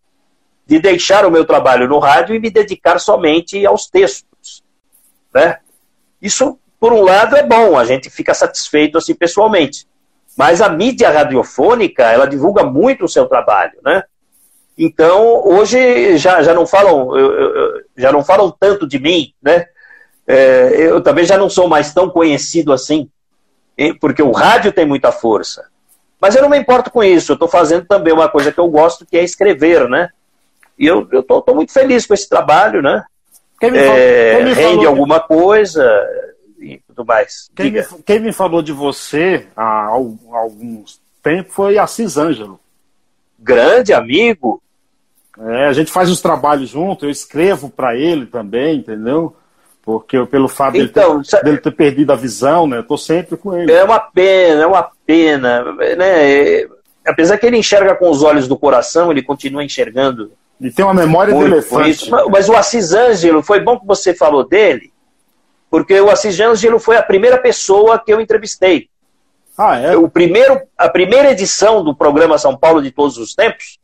de deixar o meu trabalho no rádio e me dedicar somente aos textos, né? Isso, por um lado, é bom, a gente fica satisfeito assim pessoalmente. Mas a mídia radiofônica, ela divulga muito o seu trabalho, né? Então, hoje já, já não falam já não falam tanto de mim, né? É, eu também já não sou mais tão conhecido assim, porque o rádio tem muita força. Mas eu não me importo com isso, eu estou fazendo também uma coisa que eu gosto, que é escrever, né? E eu estou muito feliz com esse trabalho, né? Quem me, é, quem me rende falou... alguma coisa, e tudo mais. Quem me, quem me, falou de você há, alguns tempos foi Assis Ângelo. Grande amigo. É, a gente faz os trabalhos junto, eu escrevo para ele também, entendeu? Porque pelo fato então, dele, ter, dele, ter, perdido a visão, né? Eu tô sempre com ele. É uma pena, é uma pena. Né? É, apesar que ele enxerga com os olhos do coração, ele continua enxergando. Ele tem uma memória de elefante. Mas, mas o Assis Ângelo, foi bom que você falou dele, porque o Assis Ângelo foi a primeira pessoa que eu entrevistei. Ah, é? O primeiro, a primeira edição do programa São Paulo de Todos os Tempos,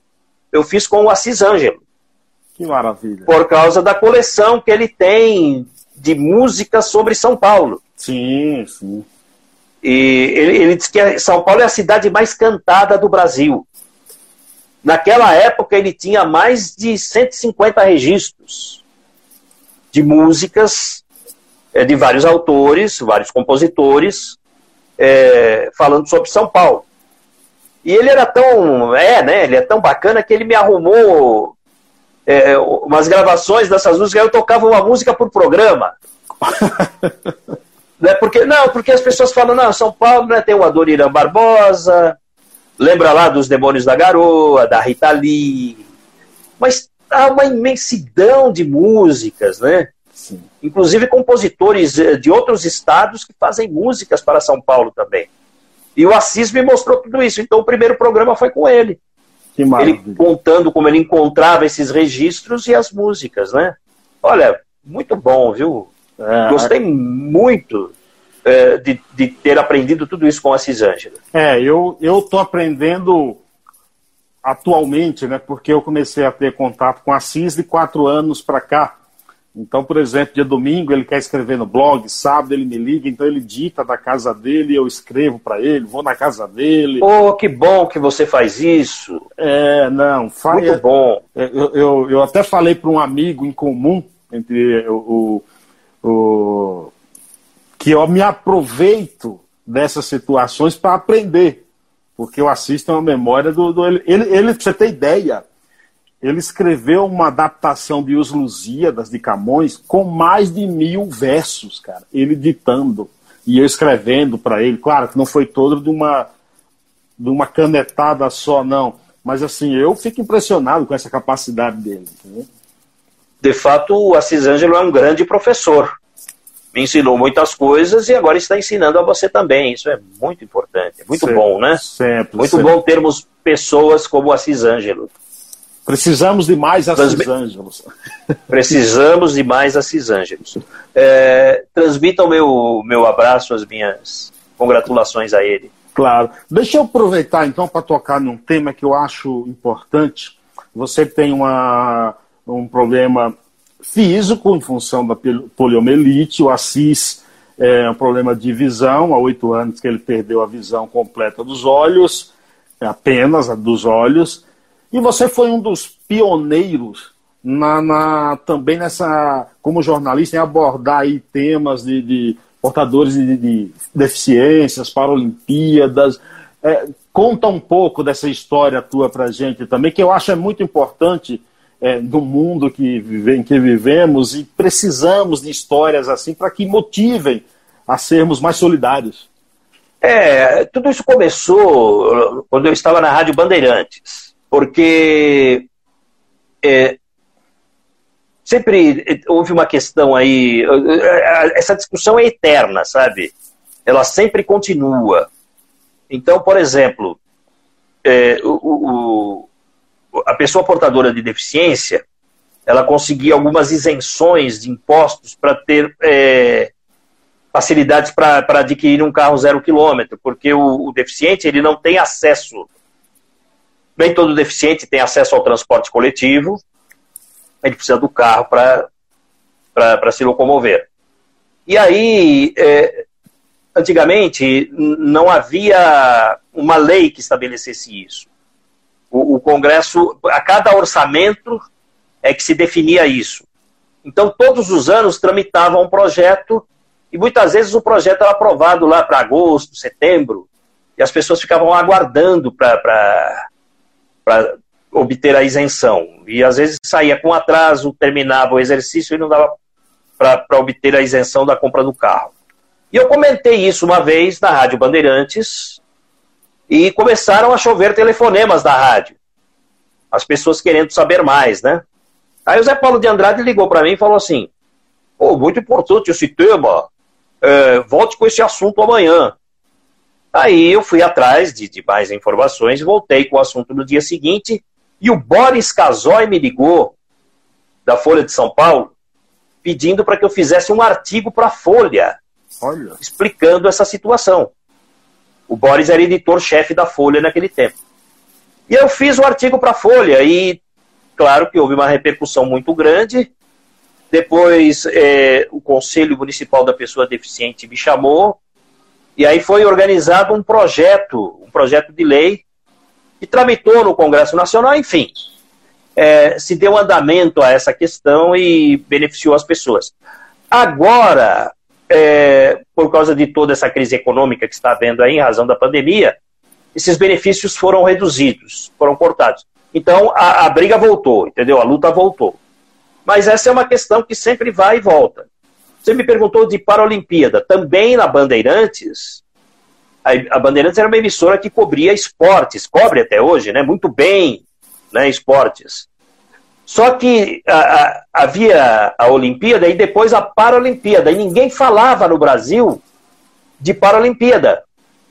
eu fiz com o Assis Ângelo. Que maravilha. Por causa da coleção que ele tem de música sobre São Paulo. Sim, sim. E ele, ele diz que São Paulo é a cidade mais cantada do Brasil. Naquela época ele tinha mais de 150 registros de músicas é, de vários autores, vários compositores, é, falando sobre São Paulo. E ele era tão, é, né, ele é tão bacana que ele me arrumou é, umas gravações dessas músicas, eu tocava uma música por programa. né, porque, não, porque as pessoas falam, não, São Paulo né, tem o Adoniran Barbosa, lembra lá dos Demônios da Garoa, da Rita Lee, mas há uma imensidão de músicas, né? Sim. Inclusive compositores eh, de outros estados que fazem músicas para São Paulo também. E o Assis me mostrou tudo isso. Então o primeiro programa foi com ele. ele contando como ele encontrava esses registros e as músicas, né? Olha, muito bom, viu? É, Gostei muito é, de, de, ter aprendido tudo isso com a Cisângela. É, eu tô aprendendo atualmente, né? Porque eu comecei a ter contato com a CIS de quatro anos para cá. Então, por exemplo, dia domingo ele quer escrever no blog, sábado ele me liga, então ele dita da casa dele, eu escrevo para ele, vou na casa dele. Oh, que bom que você faz isso. É, não, faz. Muito bom. É, eu, eu, eu até falei para um amigo em comum entre o, o, o que eu me aproveito dessas situações para aprender, porque eu assisto uma memória do, do ele, ele, você ter ideia, ele escreveu uma adaptação de Os Lusíadas de Camões com mais de mil versos, cara. Ele ditando e eu escrevendo para ele. Claro que não foi todo de uma, de uma canetada só, não. Mas assim, eu fico impressionado com essa capacidade dele. Entendeu? De fato, o Assis Ângelo é um grande professor. Me ensinou muitas coisas e agora está ensinando a você também. Isso é muito importante. É muito sempre, bom, né? Sempre. Muito sempre. bom termos pessoas como Assis Ângelo. Precisamos de mais Assis Ângelos. Precisamos de mais Assis Ângelos. É, transmita o meu, meu abraço, as minhas congratulações a ele. Claro. Deixa eu aproveitar então para tocar num tema que eu acho importante. Você tem uma, um problema físico em função da poliomielite, o Assis é um problema de visão, há oito anos que ele perdeu a visão completa dos olhos, apenas a dos olhos, e você foi um dos pioneiros na, na, também nessa, como jornalista, em abordar aí temas de, de portadores de, de, deficiências, Paralimpíadas. É, conta um pouco dessa história tua para gente também, que eu acho é muito importante é, no mundo que em que vivemos e precisamos de histórias assim para que motivem a sermos mais solidários. É, tudo isso começou quando eu estava na Rádio Bandeirantes porque é, sempre houve uma questão aí, essa discussão é eterna, sabe? Ela sempre continua. Então, por exemplo, é, o, o, a pessoa portadora de deficiência, ela conseguia algumas isenções de impostos para ter é, facilidades para adquirir um carro zero quilômetro, porque o, o deficiente ele não tem acesso nem todo deficiente tem acesso ao transporte coletivo, ele precisa do carro para se locomover. E aí, é, antigamente, não havia uma lei que estabelecesse isso. O, o, Congresso, a cada orçamento, é que se definia isso. Então, todos os anos tramitava um projeto, e muitas vezes o projeto era aprovado lá para agosto, setembro, e as pessoas ficavam aguardando para obter a isenção. E às vezes saía com atraso, terminava o exercício e não dava para obter a isenção da compra do carro. E eu comentei isso uma vez na Rádio Bandeirantes e começaram a chover telefonemas da rádio. As pessoas querendo saber mais, né? Aí o Zé Paulo de Andrade ligou para mim e falou assim: oh, muito importante esse tema, é, volte com esse assunto amanhã. Aí eu fui atrás de, de mais informações, voltei com o assunto no dia seguinte, e o Boris Casoy me ligou, da Folha de São Paulo, pedindo para que eu fizesse um artigo para a Folha, Olha. explicando essa situação. O Boris era editor-chefe da Folha naquele tempo. E eu fiz o um artigo para a Folha, e claro que houve uma repercussão muito grande. Depois, é, o Conselho Municipal da Pessoa Deficiente me chamou, e aí foi organizado um projeto, um projeto de lei, que tramitou no Congresso Nacional, enfim. É, se deu andamento a essa questão e beneficiou as pessoas. Agora, é, por causa de toda essa crise econômica que está havendo aí, em razão da pandemia, esses benefícios foram reduzidos, foram cortados. Então, a, a briga voltou, entendeu? A luta voltou. Mas essa é uma questão que sempre vai e volta. Você me perguntou de Paralimpíada. Também na Bandeirantes, a Bandeirantes era uma emissora que cobria esportes, cobre até hoje, né? Muito bem, né? Esportes. Só que a, a, havia a Olimpíada e depois a Paralimpíada. E ninguém falava no Brasil de Paralimpíada.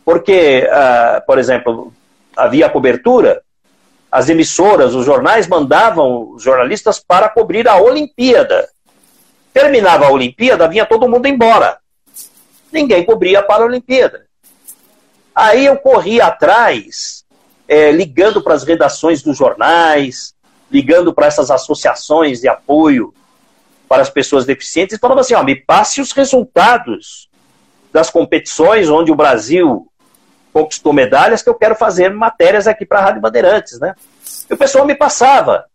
Porque, uh, por exemplo, havia cobertura, as emissoras, os jornais mandavam os jornalistas para cobrir a Olimpíada. Terminava a Olimpíada, vinha todo mundo embora. Ninguém cobria a Olimpíada. Aí eu corri atrás, é, ligando para as redações dos jornais, ligando para essas associações de apoio para as pessoas deficientes, e falava assim: ó, me passe os resultados das competições onde o Brasil conquistou medalhas, que eu quero fazer matérias aqui para a Rádio Bandeirantes, né? E o pessoal me passava.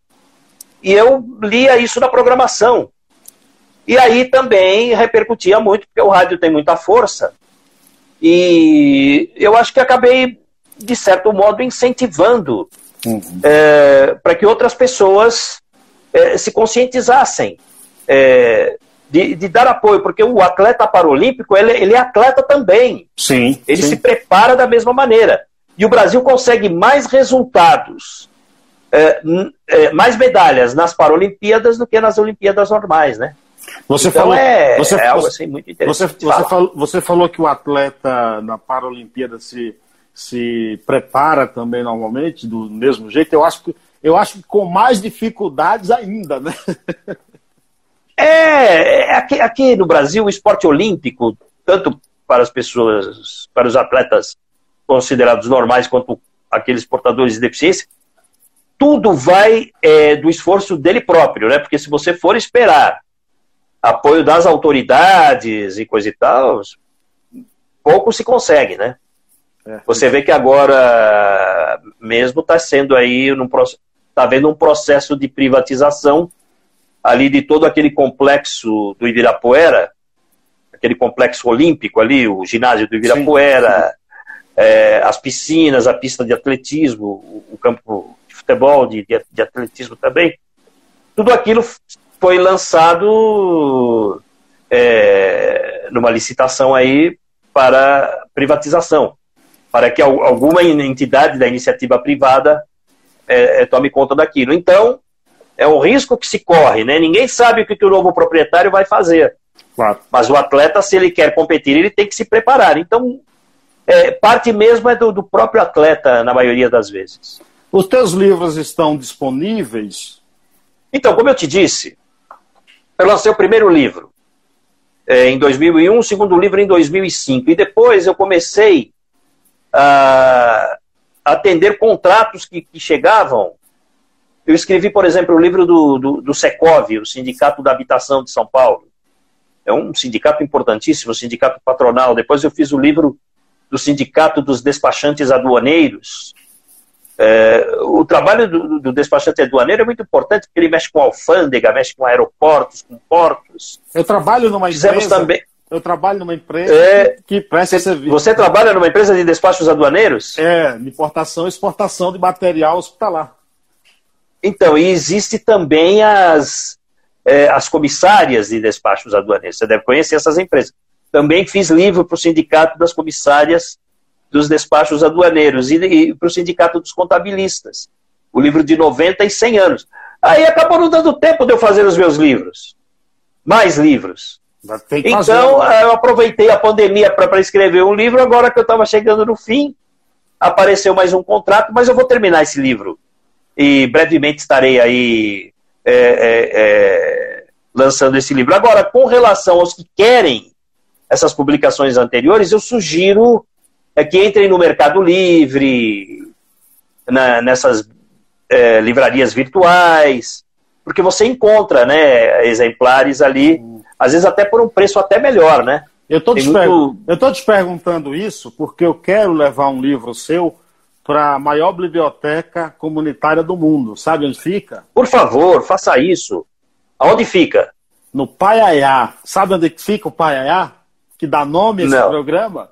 E eu lia isso na programação. E aí também repercutia muito, porque o rádio tem muita força. E eu acho que acabei, de certo modo, incentivando uhum. é, para que outras pessoas é, se conscientizassem é, de, de, dar apoio, porque o atleta paralímpico ele, ele é atleta também. Sim. Ele sim. se prepara da mesma maneira. E o Brasil consegue mais resultados, é, é, mais medalhas nas Paralimpíadas do que nas Olimpíadas normais, né? Você então falou, é, você, é algo assim muito interessante. Você, você, falou, você falou que o atleta na Paralimpíada se, se prepara também normalmente, do mesmo jeito. Eu acho que, eu acho que com mais dificuldades ainda, né? É, é, aqui, aqui no Brasil, o esporte olímpico, tanto para as pessoas, para os atletas considerados normais, quanto aqueles portadores de deficiência, tudo vai é, do esforço dele próprio, né? Porque se você for esperar apoio das autoridades e coisa e tal, pouco se consegue, né? É. Você vê que agora mesmo está sendo aí, está vendo um processo de privatização ali de todo aquele complexo do Ibirapuera, aquele complexo olímpico ali, o ginásio do Ibirapuera, é, as piscinas, a pista de atletismo, o, o campo de futebol, de, de, de, atletismo também, tudo aquilo foi lançado é, numa licitação aí para privatização, para que alguma entidade da iniciativa privada é, é tome conta daquilo. Então, é um risco que se corre, né? Ninguém sabe o que, que o novo proprietário vai fazer. Claro. Mas o atleta, se ele quer competir, ele tem que se preparar. Então, é, parte mesmo é do, do, próprio atleta, na maioria das vezes. Os teus livros estão disponíveis? Então, como eu te disse, eu lancei o primeiro livro é, em 2001, o segundo livro em 2005. E depois eu comecei a atender contratos que, que chegavam eu escrevi, por exemplo, o livro do, do, do Secov, o Sindicato da Habitação de São Paulo. É um sindicato importantíssimo, sindicato patronal. Depois eu fiz o livro do Sindicato dos Despachantes Aduaneiros. É, o trabalho do, do, despachante aduaneiro é muito importante, porque ele mexe com alfândega, mexe com aeroportos, com portos. Eu trabalho numa Fizemos empresa. Também... Eu trabalho numa empresa é, que presta você, serviço. Você trabalha numa empresa de despachos aduaneiros? É, de importação e exportação de material hospitalar. Então, e existe também as, é, as comissárias de despachos aduaneiros. Você deve conhecer essas empresas. Também fiz livro para o Sindicato das Comissárias dos Despachos Aduaneiros e, e para o Sindicato dos Contabilistas. O livro de 90 e 100 anos. Aí acabou não dando tempo de eu fazer os meus livros. Mais livros. Então, né? eu aproveitei a pandemia para escrever um livro. Agora que eu estava chegando no fim, apareceu mais um contrato, mas eu vou terminar esse livro e brevemente estarei aí é, é, é, lançando esse livro. Agora, com relação aos que querem essas publicações anteriores, eu sugiro é, que entrem no Mercado Livre, na, nessas é, livrarias virtuais, porque você encontra né, exemplares ali, às vezes até por um preço até melhor, né? Eu estou te, muito... te perguntando isso porque eu quero levar um livro seu para a maior biblioteca comunitária do mundo. Sabe onde fica? Por favor, faça isso. Aonde fica? No Paiaiá. Sabe onde fica o Paiaiá? Que dá nome a esse Não. programa?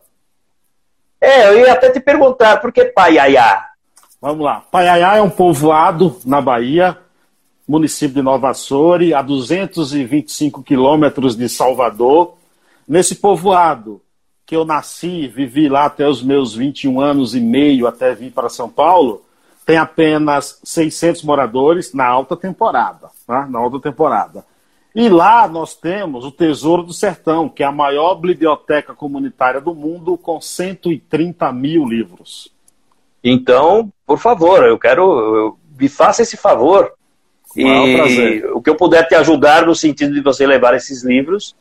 É, eu ia até te perguntar, por que Paiaiá? Vamos lá. Paiaiá é um povoado na Bahia, município de Nova Açores, a 225 quilômetros de Salvador. Nesse povoado que eu nasci, vivi lá até os meus 21 anos e meio, até vir para São Paulo, tem apenas 600 moradores na alta temporada. Tá? Na alta temporada. E lá nós temos o Tesouro do Sertão, que é a maior biblioteca comunitária do mundo, com 130 mil livros. Então, por favor, eu quero. Eu me faça esse favor. E o que eu puder te ajudar no sentido de você levar esses livros,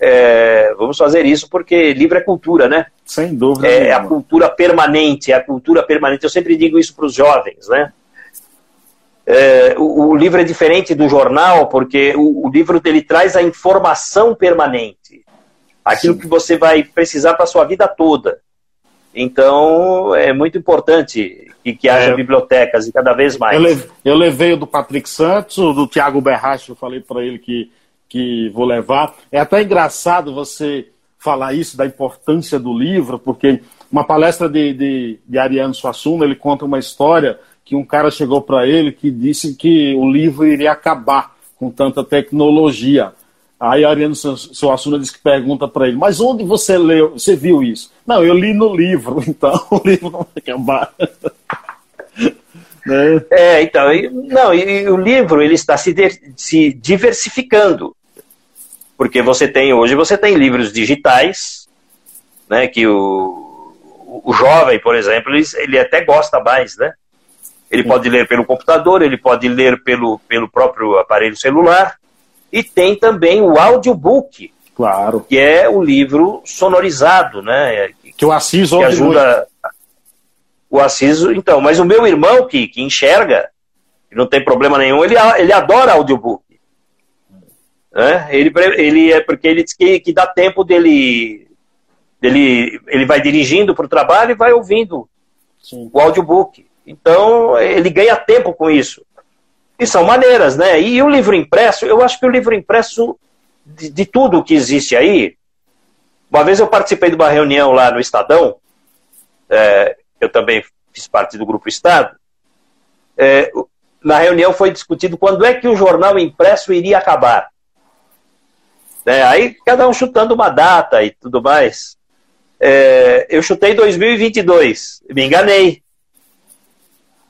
é, vamos fazer isso porque livro é cultura, né? Sem dúvida. É, é a cultura permanente, é a cultura permanente. Eu sempre digo isso para os jovens, né? É, o, o, livro é diferente do jornal porque o, o livro dele traz a informação permanente, aquilo Sim. que você vai precisar para sua vida toda. Então é muito importante que, que haja é. bibliotecas e cada vez mais. Eu levei, eu levei o do Patrick Santos, o do Tiago Berracho, eu falei para ele que que vou levar. É até engraçado você falar isso, da importância do livro, porque uma palestra de, de, de Ariano Suassuna, ele conta uma história que um cara chegou para ele que disse que o livro iria acabar com tanta tecnologia. Aí Ariano Suassuna diz que pergunta para ele, mas onde você leu, você viu isso? Não, eu li no livro, então o livro não vai acabar. né? É, então, não, e o livro ele está se, se diversificando porque você tem hoje você tem livros digitais, né, que o, o jovem, por exemplo, ele, ele até gosta mais, né? Ele Sim. pode ler pelo computador, ele pode ler pelo, pelo próprio aparelho celular, e tem também o audiobook, claro. que é o livro sonorizado, né? Que, o Assis que ajuda muito. o Assis, então, mas o meu irmão que, que enxerga, que não tem problema nenhum, ele, ele adora audiobook. Né? Ele, ele é porque ele diz que, que dá tempo dele, dele. Ele vai dirigindo para o trabalho e vai ouvindo Sim. o audiobook. Então, ele ganha tempo com isso. E são maneiras, né? E o livro impresso, eu acho que o livro impresso de, de tudo que existe aí. Uma vez eu participei de uma reunião lá no Estadão, é, eu também fiz parte do Grupo Estado. É, na reunião foi discutido quando é que o jornal impresso iria acabar. Né? Aí cada um chutando uma data e tudo mais. É, eu chutei 2022, me enganei.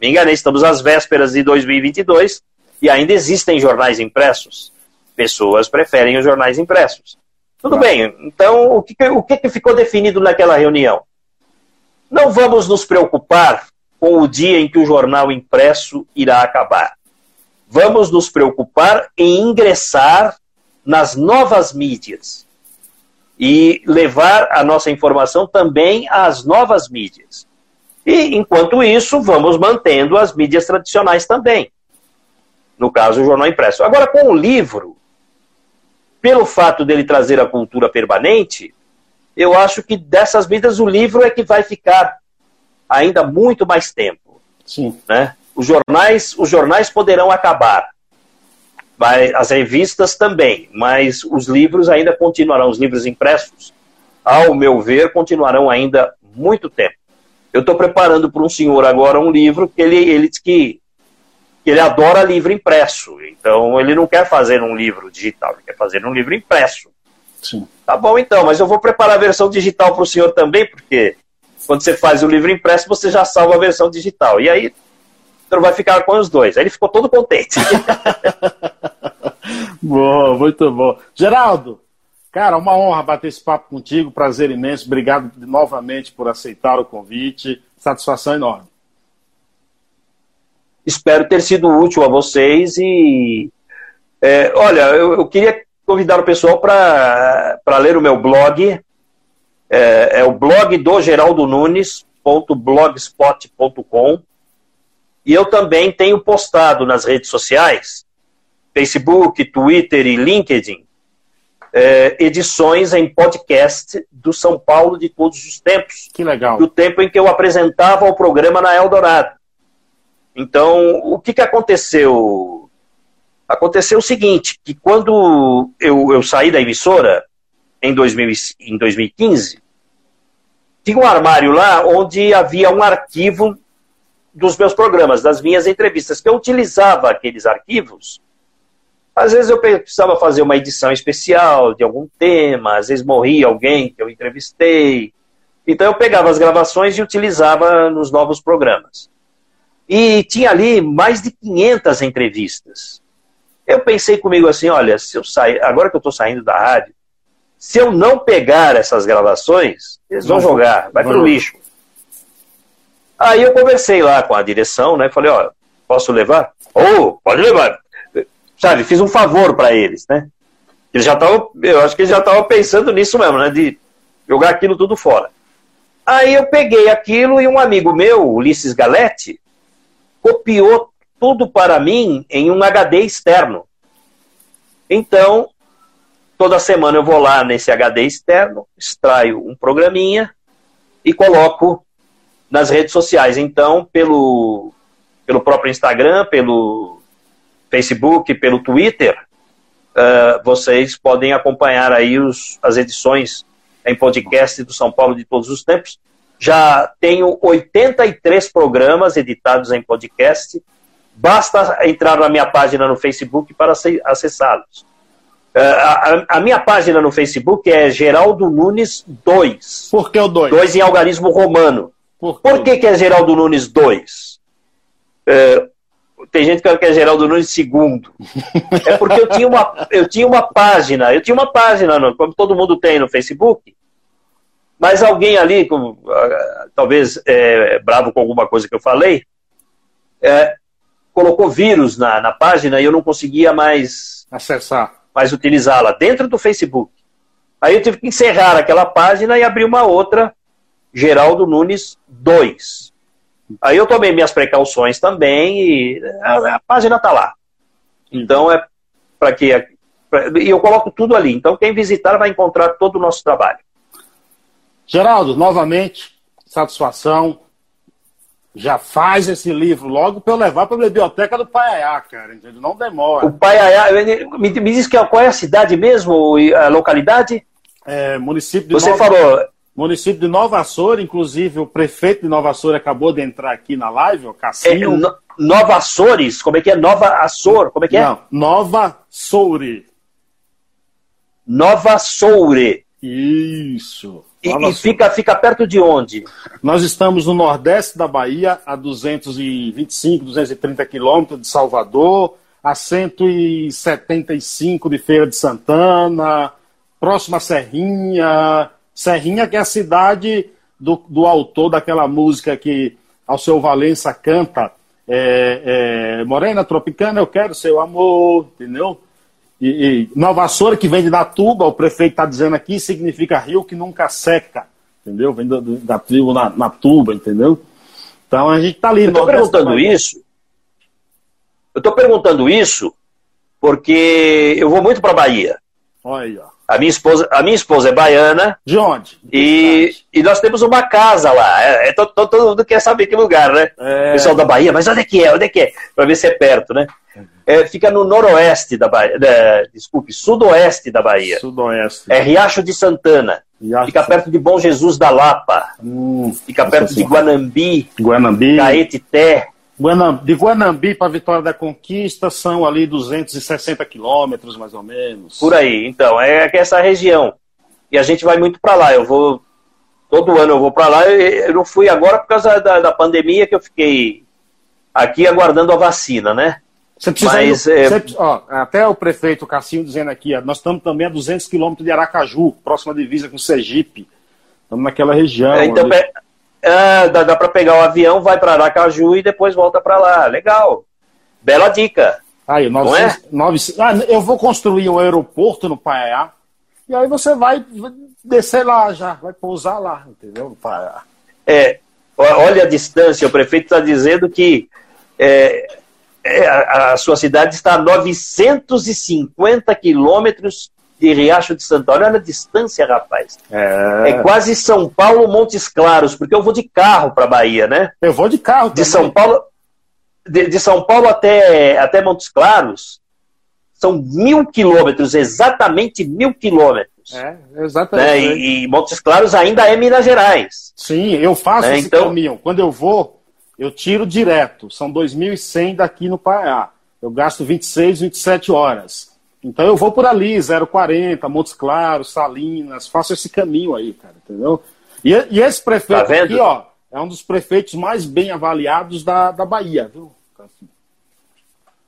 Me enganei, estamos às vésperas de 2022 e ainda existem jornais impressos. Pessoas preferem os jornais impressos. Tudo ah. bem, então o que, o que ficou definido naquela reunião? Não vamos nos preocupar com o dia em que o jornal impresso irá acabar. Vamos nos preocupar em ingressar nas novas mídias e levar a nossa informação também às novas mídias. E, enquanto isso, vamos mantendo as mídias tradicionais também. No caso, o jornal impresso. Agora, com o livro, pelo fato dele trazer a cultura permanente, eu acho que dessas mídias o livro é que vai ficar ainda muito mais tempo. Sim. Né? Os jornais, os jornais poderão acabar, mas as revistas também, mas os livros ainda continuarão, os livros impressos, ao meu ver, continuarão ainda muito tempo. Eu estou preparando para um senhor agora um livro que ele, ele diz que ele adora livro impresso, então ele não quer fazer um livro digital, ele quer fazer um livro impresso. Sim. Tá bom então, mas eu vou preparar a versão digital para o senhor também, porque quando você faz o livro impresso, você já salva a versão digital. E aí então vai ficar com os dois. Aí ele ficou todo contente. Boa, muito bom. Geraldo, cara, uma honra bater esse papo contigo, prazer imenso. Obrigado novamente por aceitar o convite. Satisfação enorme. Espero ter sido útil a vocês e. É, olha, eu, eu, queria convidar o pessoal para ler o meu blog. É, é o blog do Geraldo Nunes.blogspot.com e eu também tenho postado nas redes sociais, Facebook, Twitter e LinkedIn, é, edições em podcast do São Paulo de todos os tempos. Que legal. Do tempo em que eu apresentava o programa na Eldorado. Então, o que, que aconteceu? Aconteceu o seguinte, que quando eu, eu saí da emissora, em, 2000, em 2015, tinha um armário lá onde havia um arquivo dos meus programas, das minhas entrevistas, que eu utilizava aqueles arquivos. Às vezes eu precisava fazer uma edição especial de algum tema, às vezes morria alguém que eu entrevistei. Então eu pegava as gravações e utilizava nos novos programas. E tinha ali mais de 500 entrevistas. Eu pensei comigo assim, olha, se eu sair, agora que eu estou saindo da rádio, se eu não pegar essas gravações, eles vão jogar, vai para o lixo. Aí eu conversei lá com a direção, né? Falei, ó, Posso levar? Oh, pode levar. Sabe, fiz um favor para eles, né? Eles já estavam, eu acho que eles já estavam pensando nisso mesmo, né? De jogar aquilo tudo fora. Aí eu peguei aquilo e um amigo meu, Ulisses Galete, copiou tudo para mim em um HD externo. Então, toda semana eu vou lá nesse HD externo, extraio um programinha e coloco nas redes sociais. Então, pelo, pelo próprio Instagram, pelo Facebook, pelo Twitter, uh, vocês podem acompanhar aí os, as edições em podcast do São Paulo de todos os tempos. Já tenho 83 programas editados em podcast. Basta entrar na minha página no Facebook para acessá-los. Uh, a, minha página no Facebook é Geraldo Nunes 2. Por que o 2? 2 em algarismo romano. Por, Por que, que é Geraldo Nunes 2? Uh, tem gente que é Geraldo Nunes segundo. É porque eu tinha uma, eu tinha uma página, eu tinha uma página, como todo mundo tem no Facebook, mas alguém ali, ah, talvez é, bravo com alguma coisa que eu falei, é, colocou vírus na, na página e eu não conseguia mais acessar, mais utilizá-la dentro do Facebook. Aí eu tive que encerrar aquela página e abrir uma outra, Geraldo Nunes 2. Aí eu tomei minhas precauções também e a, a página está lá. Então é para que. E eu coloco tudo ali. Então quem visitar vai encontrar todo o nosso trabalho. Geraldo, novamente, satisfação. Já faz esse livro logo para eu levar para a biblioteca do Paiaiá, cara. Entendeu? Não demora. O Paiaiá, me, me diz que, é, qual é a cidade mesmo, a localidade? É, município de Você Nova... falou. Município de Nova Açor, inclusive o prefeito de Nova Açor acabou de entrar aqui na live, o Cassinho. É, no, Nova Açores? Como é que é? Nova Açor? Como é que é? Não, Nova Soure. Nova Soure. Isso. E, e fica, fica perto de onde? Nós estamos no nordeste da Bahia, a 225, 230 quilômetros de Salvador, a 175 de Feira de Santana, próxima Serrinha. Serrinha, que é a cidade do, do autor daquela música que Alceu Valença canta, é, é, Morena Tropicana, eu quero seu amor, entendeu? E, e Nova Açora, que vem de Natuba, o prefeito está dizendo aqui, significa rio que nunca seca, entendeu? Vem da, da tribo na, Natuba, entendeu? Então a gente está ali. Eu estou perguntando isso. Eu estou perguntando isso porque eu vou muito para Bahia. Olha aí, ó. A minha esposa, a minha esposa é baiana. De onde? E, e nós temos uma casa lá. É, é todo, todo, mundo quer saber que lugar, né? É... Pessoal da Bahia, mas onde é que é? Onde é que é? Para ver se é perto, né? É, fica no noroeste da Bahia. desculpe, sudoeste da Bahia. Sudoeste. É Riacho de Santana. Riacho fica perto de Bom Jesus da Lapa. Hum, fica perto de Guanambi. Guanambi. Caetité. De Guanambi para Vitória da Conquista são ali 260 quilômetros, mais ou menos. Por aí, então, é essa região. E a gente vai muito para lá. Eu vou. Todo ano eu vou para lá. Eu não fui agora por causa da, da pandemia que eu fiquei aqui aguardando a vacina, né? Você precisa Mas, ir, é... você, ó, até o prefeito Cassinho dizendo aqui, ó, nós estamos também a 200 quilômetros de Aracaju, próxima divisa com Sergipe. Estamos naquela região. É, então. É, dá, dá para pegar o avião, vai para Aracaju e depois volta para lá. Legal. Bela dica. Aí, 900, Não é? 900, ah, eu vou construir um aeroporto no Paiá. E aí você vai descer lá já, vai pousar lá, entendeu? No Paiá. É, olha a distância, o prefeito está dizendo que é, a, a, sua cidade está a 950 quilômetros de Riacho de Santana. Olha a distância, rapaz. É... é quase São Paulo, Montes Claros, porque eu vou de carro para Bahia, né? Eu vou de carro. De São Paulo, de, de, São Paulo até, até Montes Claros são mil quilômetros, exatamente mil quilômetros. É, exatamente. Né? E, e, Montes Claros ainda é Minas Gerais. Sim, eu faço né? esse então... caminho. Quando eu vou, eu tiro direto. São 2.100 daqui no Pará. Eu gasto 26, 27 horas. Então eu vou por ali, 040, Montes Claros, Salinas, faço esse caminho aí, cara, entendeu? E, e esse prefeito tá aqui, ó, é um dos prefeitos mais bem avaliados da, da Bahia, viu?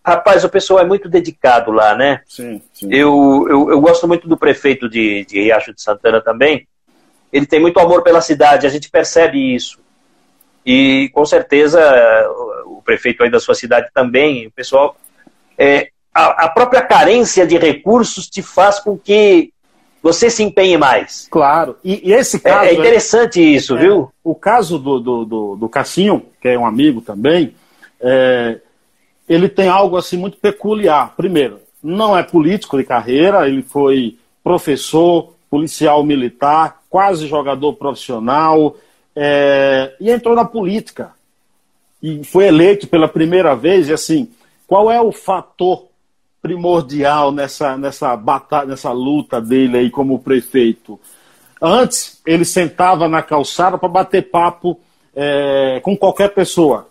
Rapaz, o pessoal é muito dedicado lá, né? Sim, sim. Eu, eu, eu gosto muito do prefeito de, de Riacho de Santana também. Ele tem muito amor pela cidade, a gente percebe isso. E com certeza prefeito aí da sua cidade também, o pessoal. É, a, a própria carência de recursos te faz com que você se empenhe mais. Claro. E, e esse caso. É, é interessante isso, é, viu? O caso do, do, do, do, Cassinho, que é um amigo também, é, ele tem algo assim muito peculiar. Primeiro, não é político de carreira, ele foi professor, policial militar, quase jogador profissional, é, e entrou na política. E foi eleito pela primeira vez, e assim, qual é o fator primordial nessa, nessa batalha, nessa luta dele aí como prefeito? Antes, ele sentava na calçada para bater papo é, com qualquer pessoa,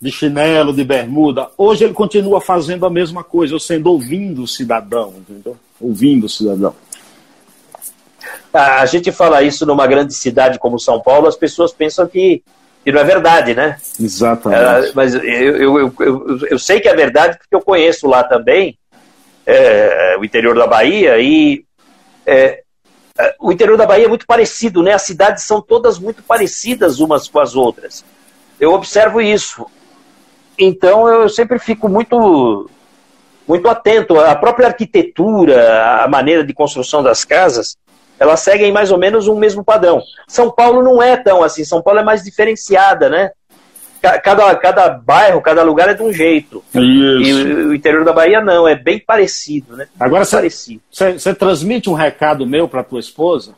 de chinelo, de bermuda. Hoje ele continua fazendo a mesma coisa, ou sendo ouvindo o cidadão, entendeu? Ouvindo o cidadão. A gente fala isso numa grande cidade como São Paulo, as pessoas pensam que, que não é verdade, né? Exatamente. É, mas eu, eu, eu, eu, sei que é verdade porque eu conheço lá também é, o interior da Bahia e é, é, o interior da Bahia é muito parecido, né? As cidades são todas muito parecidas umas com as outras. Eu observo isso. Então eu sempre fico muito muito atento à própria arquitetura, à maneira de construção das casas elas seguem mais ou menos um mesmo padrão. São Paulo não é tão assim, São Paulo é mais diferenciada, né? Cada, cada bairro, cada lugar é de um jeito. Isso. E o interior da Bahia não, é bem parecido, né? Agora você transmite um recado meu para tua esposa?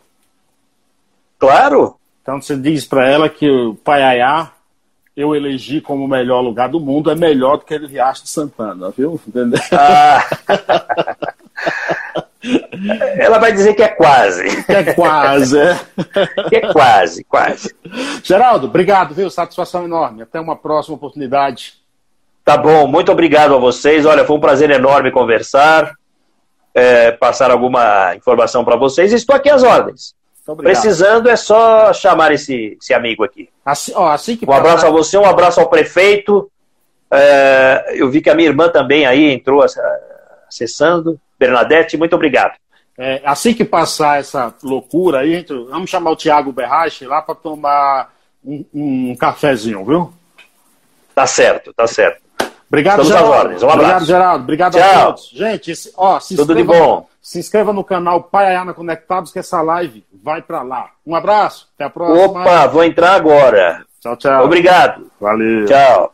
Claro. Então você diz para ela que o Paiaiá eu elegi como o melhor lugar do mundo é melhor do que ele Riacho de Santana, viu? Entendeu? Ah. Ela vai dizer que é quase. É quase, é. Que é quase, quase. Geraldo, obrigado, viu? Satisfação enorme. Até uma próxima oportunidade. Tá bom, muito obrigado a vocês. Olha, foi um prazer enorme conversar, é, passar alguma informação para vocês. Estou aqui às ordens. Precisando é só chamar esse, esse amigo aqui. Assim, ó, assim que um abraço a você, um abraço ao prefeito. É, eu vi que a minha irmã também aí entrou acessando. Bernadette, muito obrigado. É, assim que passar essa loucura aí, gente, vamos chamar o Tiago Berrache lá para tomar um, um, cafezinho, viu? Tá certo, tá certo. Obrigado, Estamos Geraldo. Ordens. Um abraço. Obrigado, Geraldo. Obrigado Tchau. a todos. Gente, ó, se Tudo inscreva, de bom. Se inscreva no canal Paiana Conectados, que essa live vai para lá. Um abraço, até a próxima. Opa, vou entrar agora. Tchau, tchau. Obrigado. Valeu. Tchau.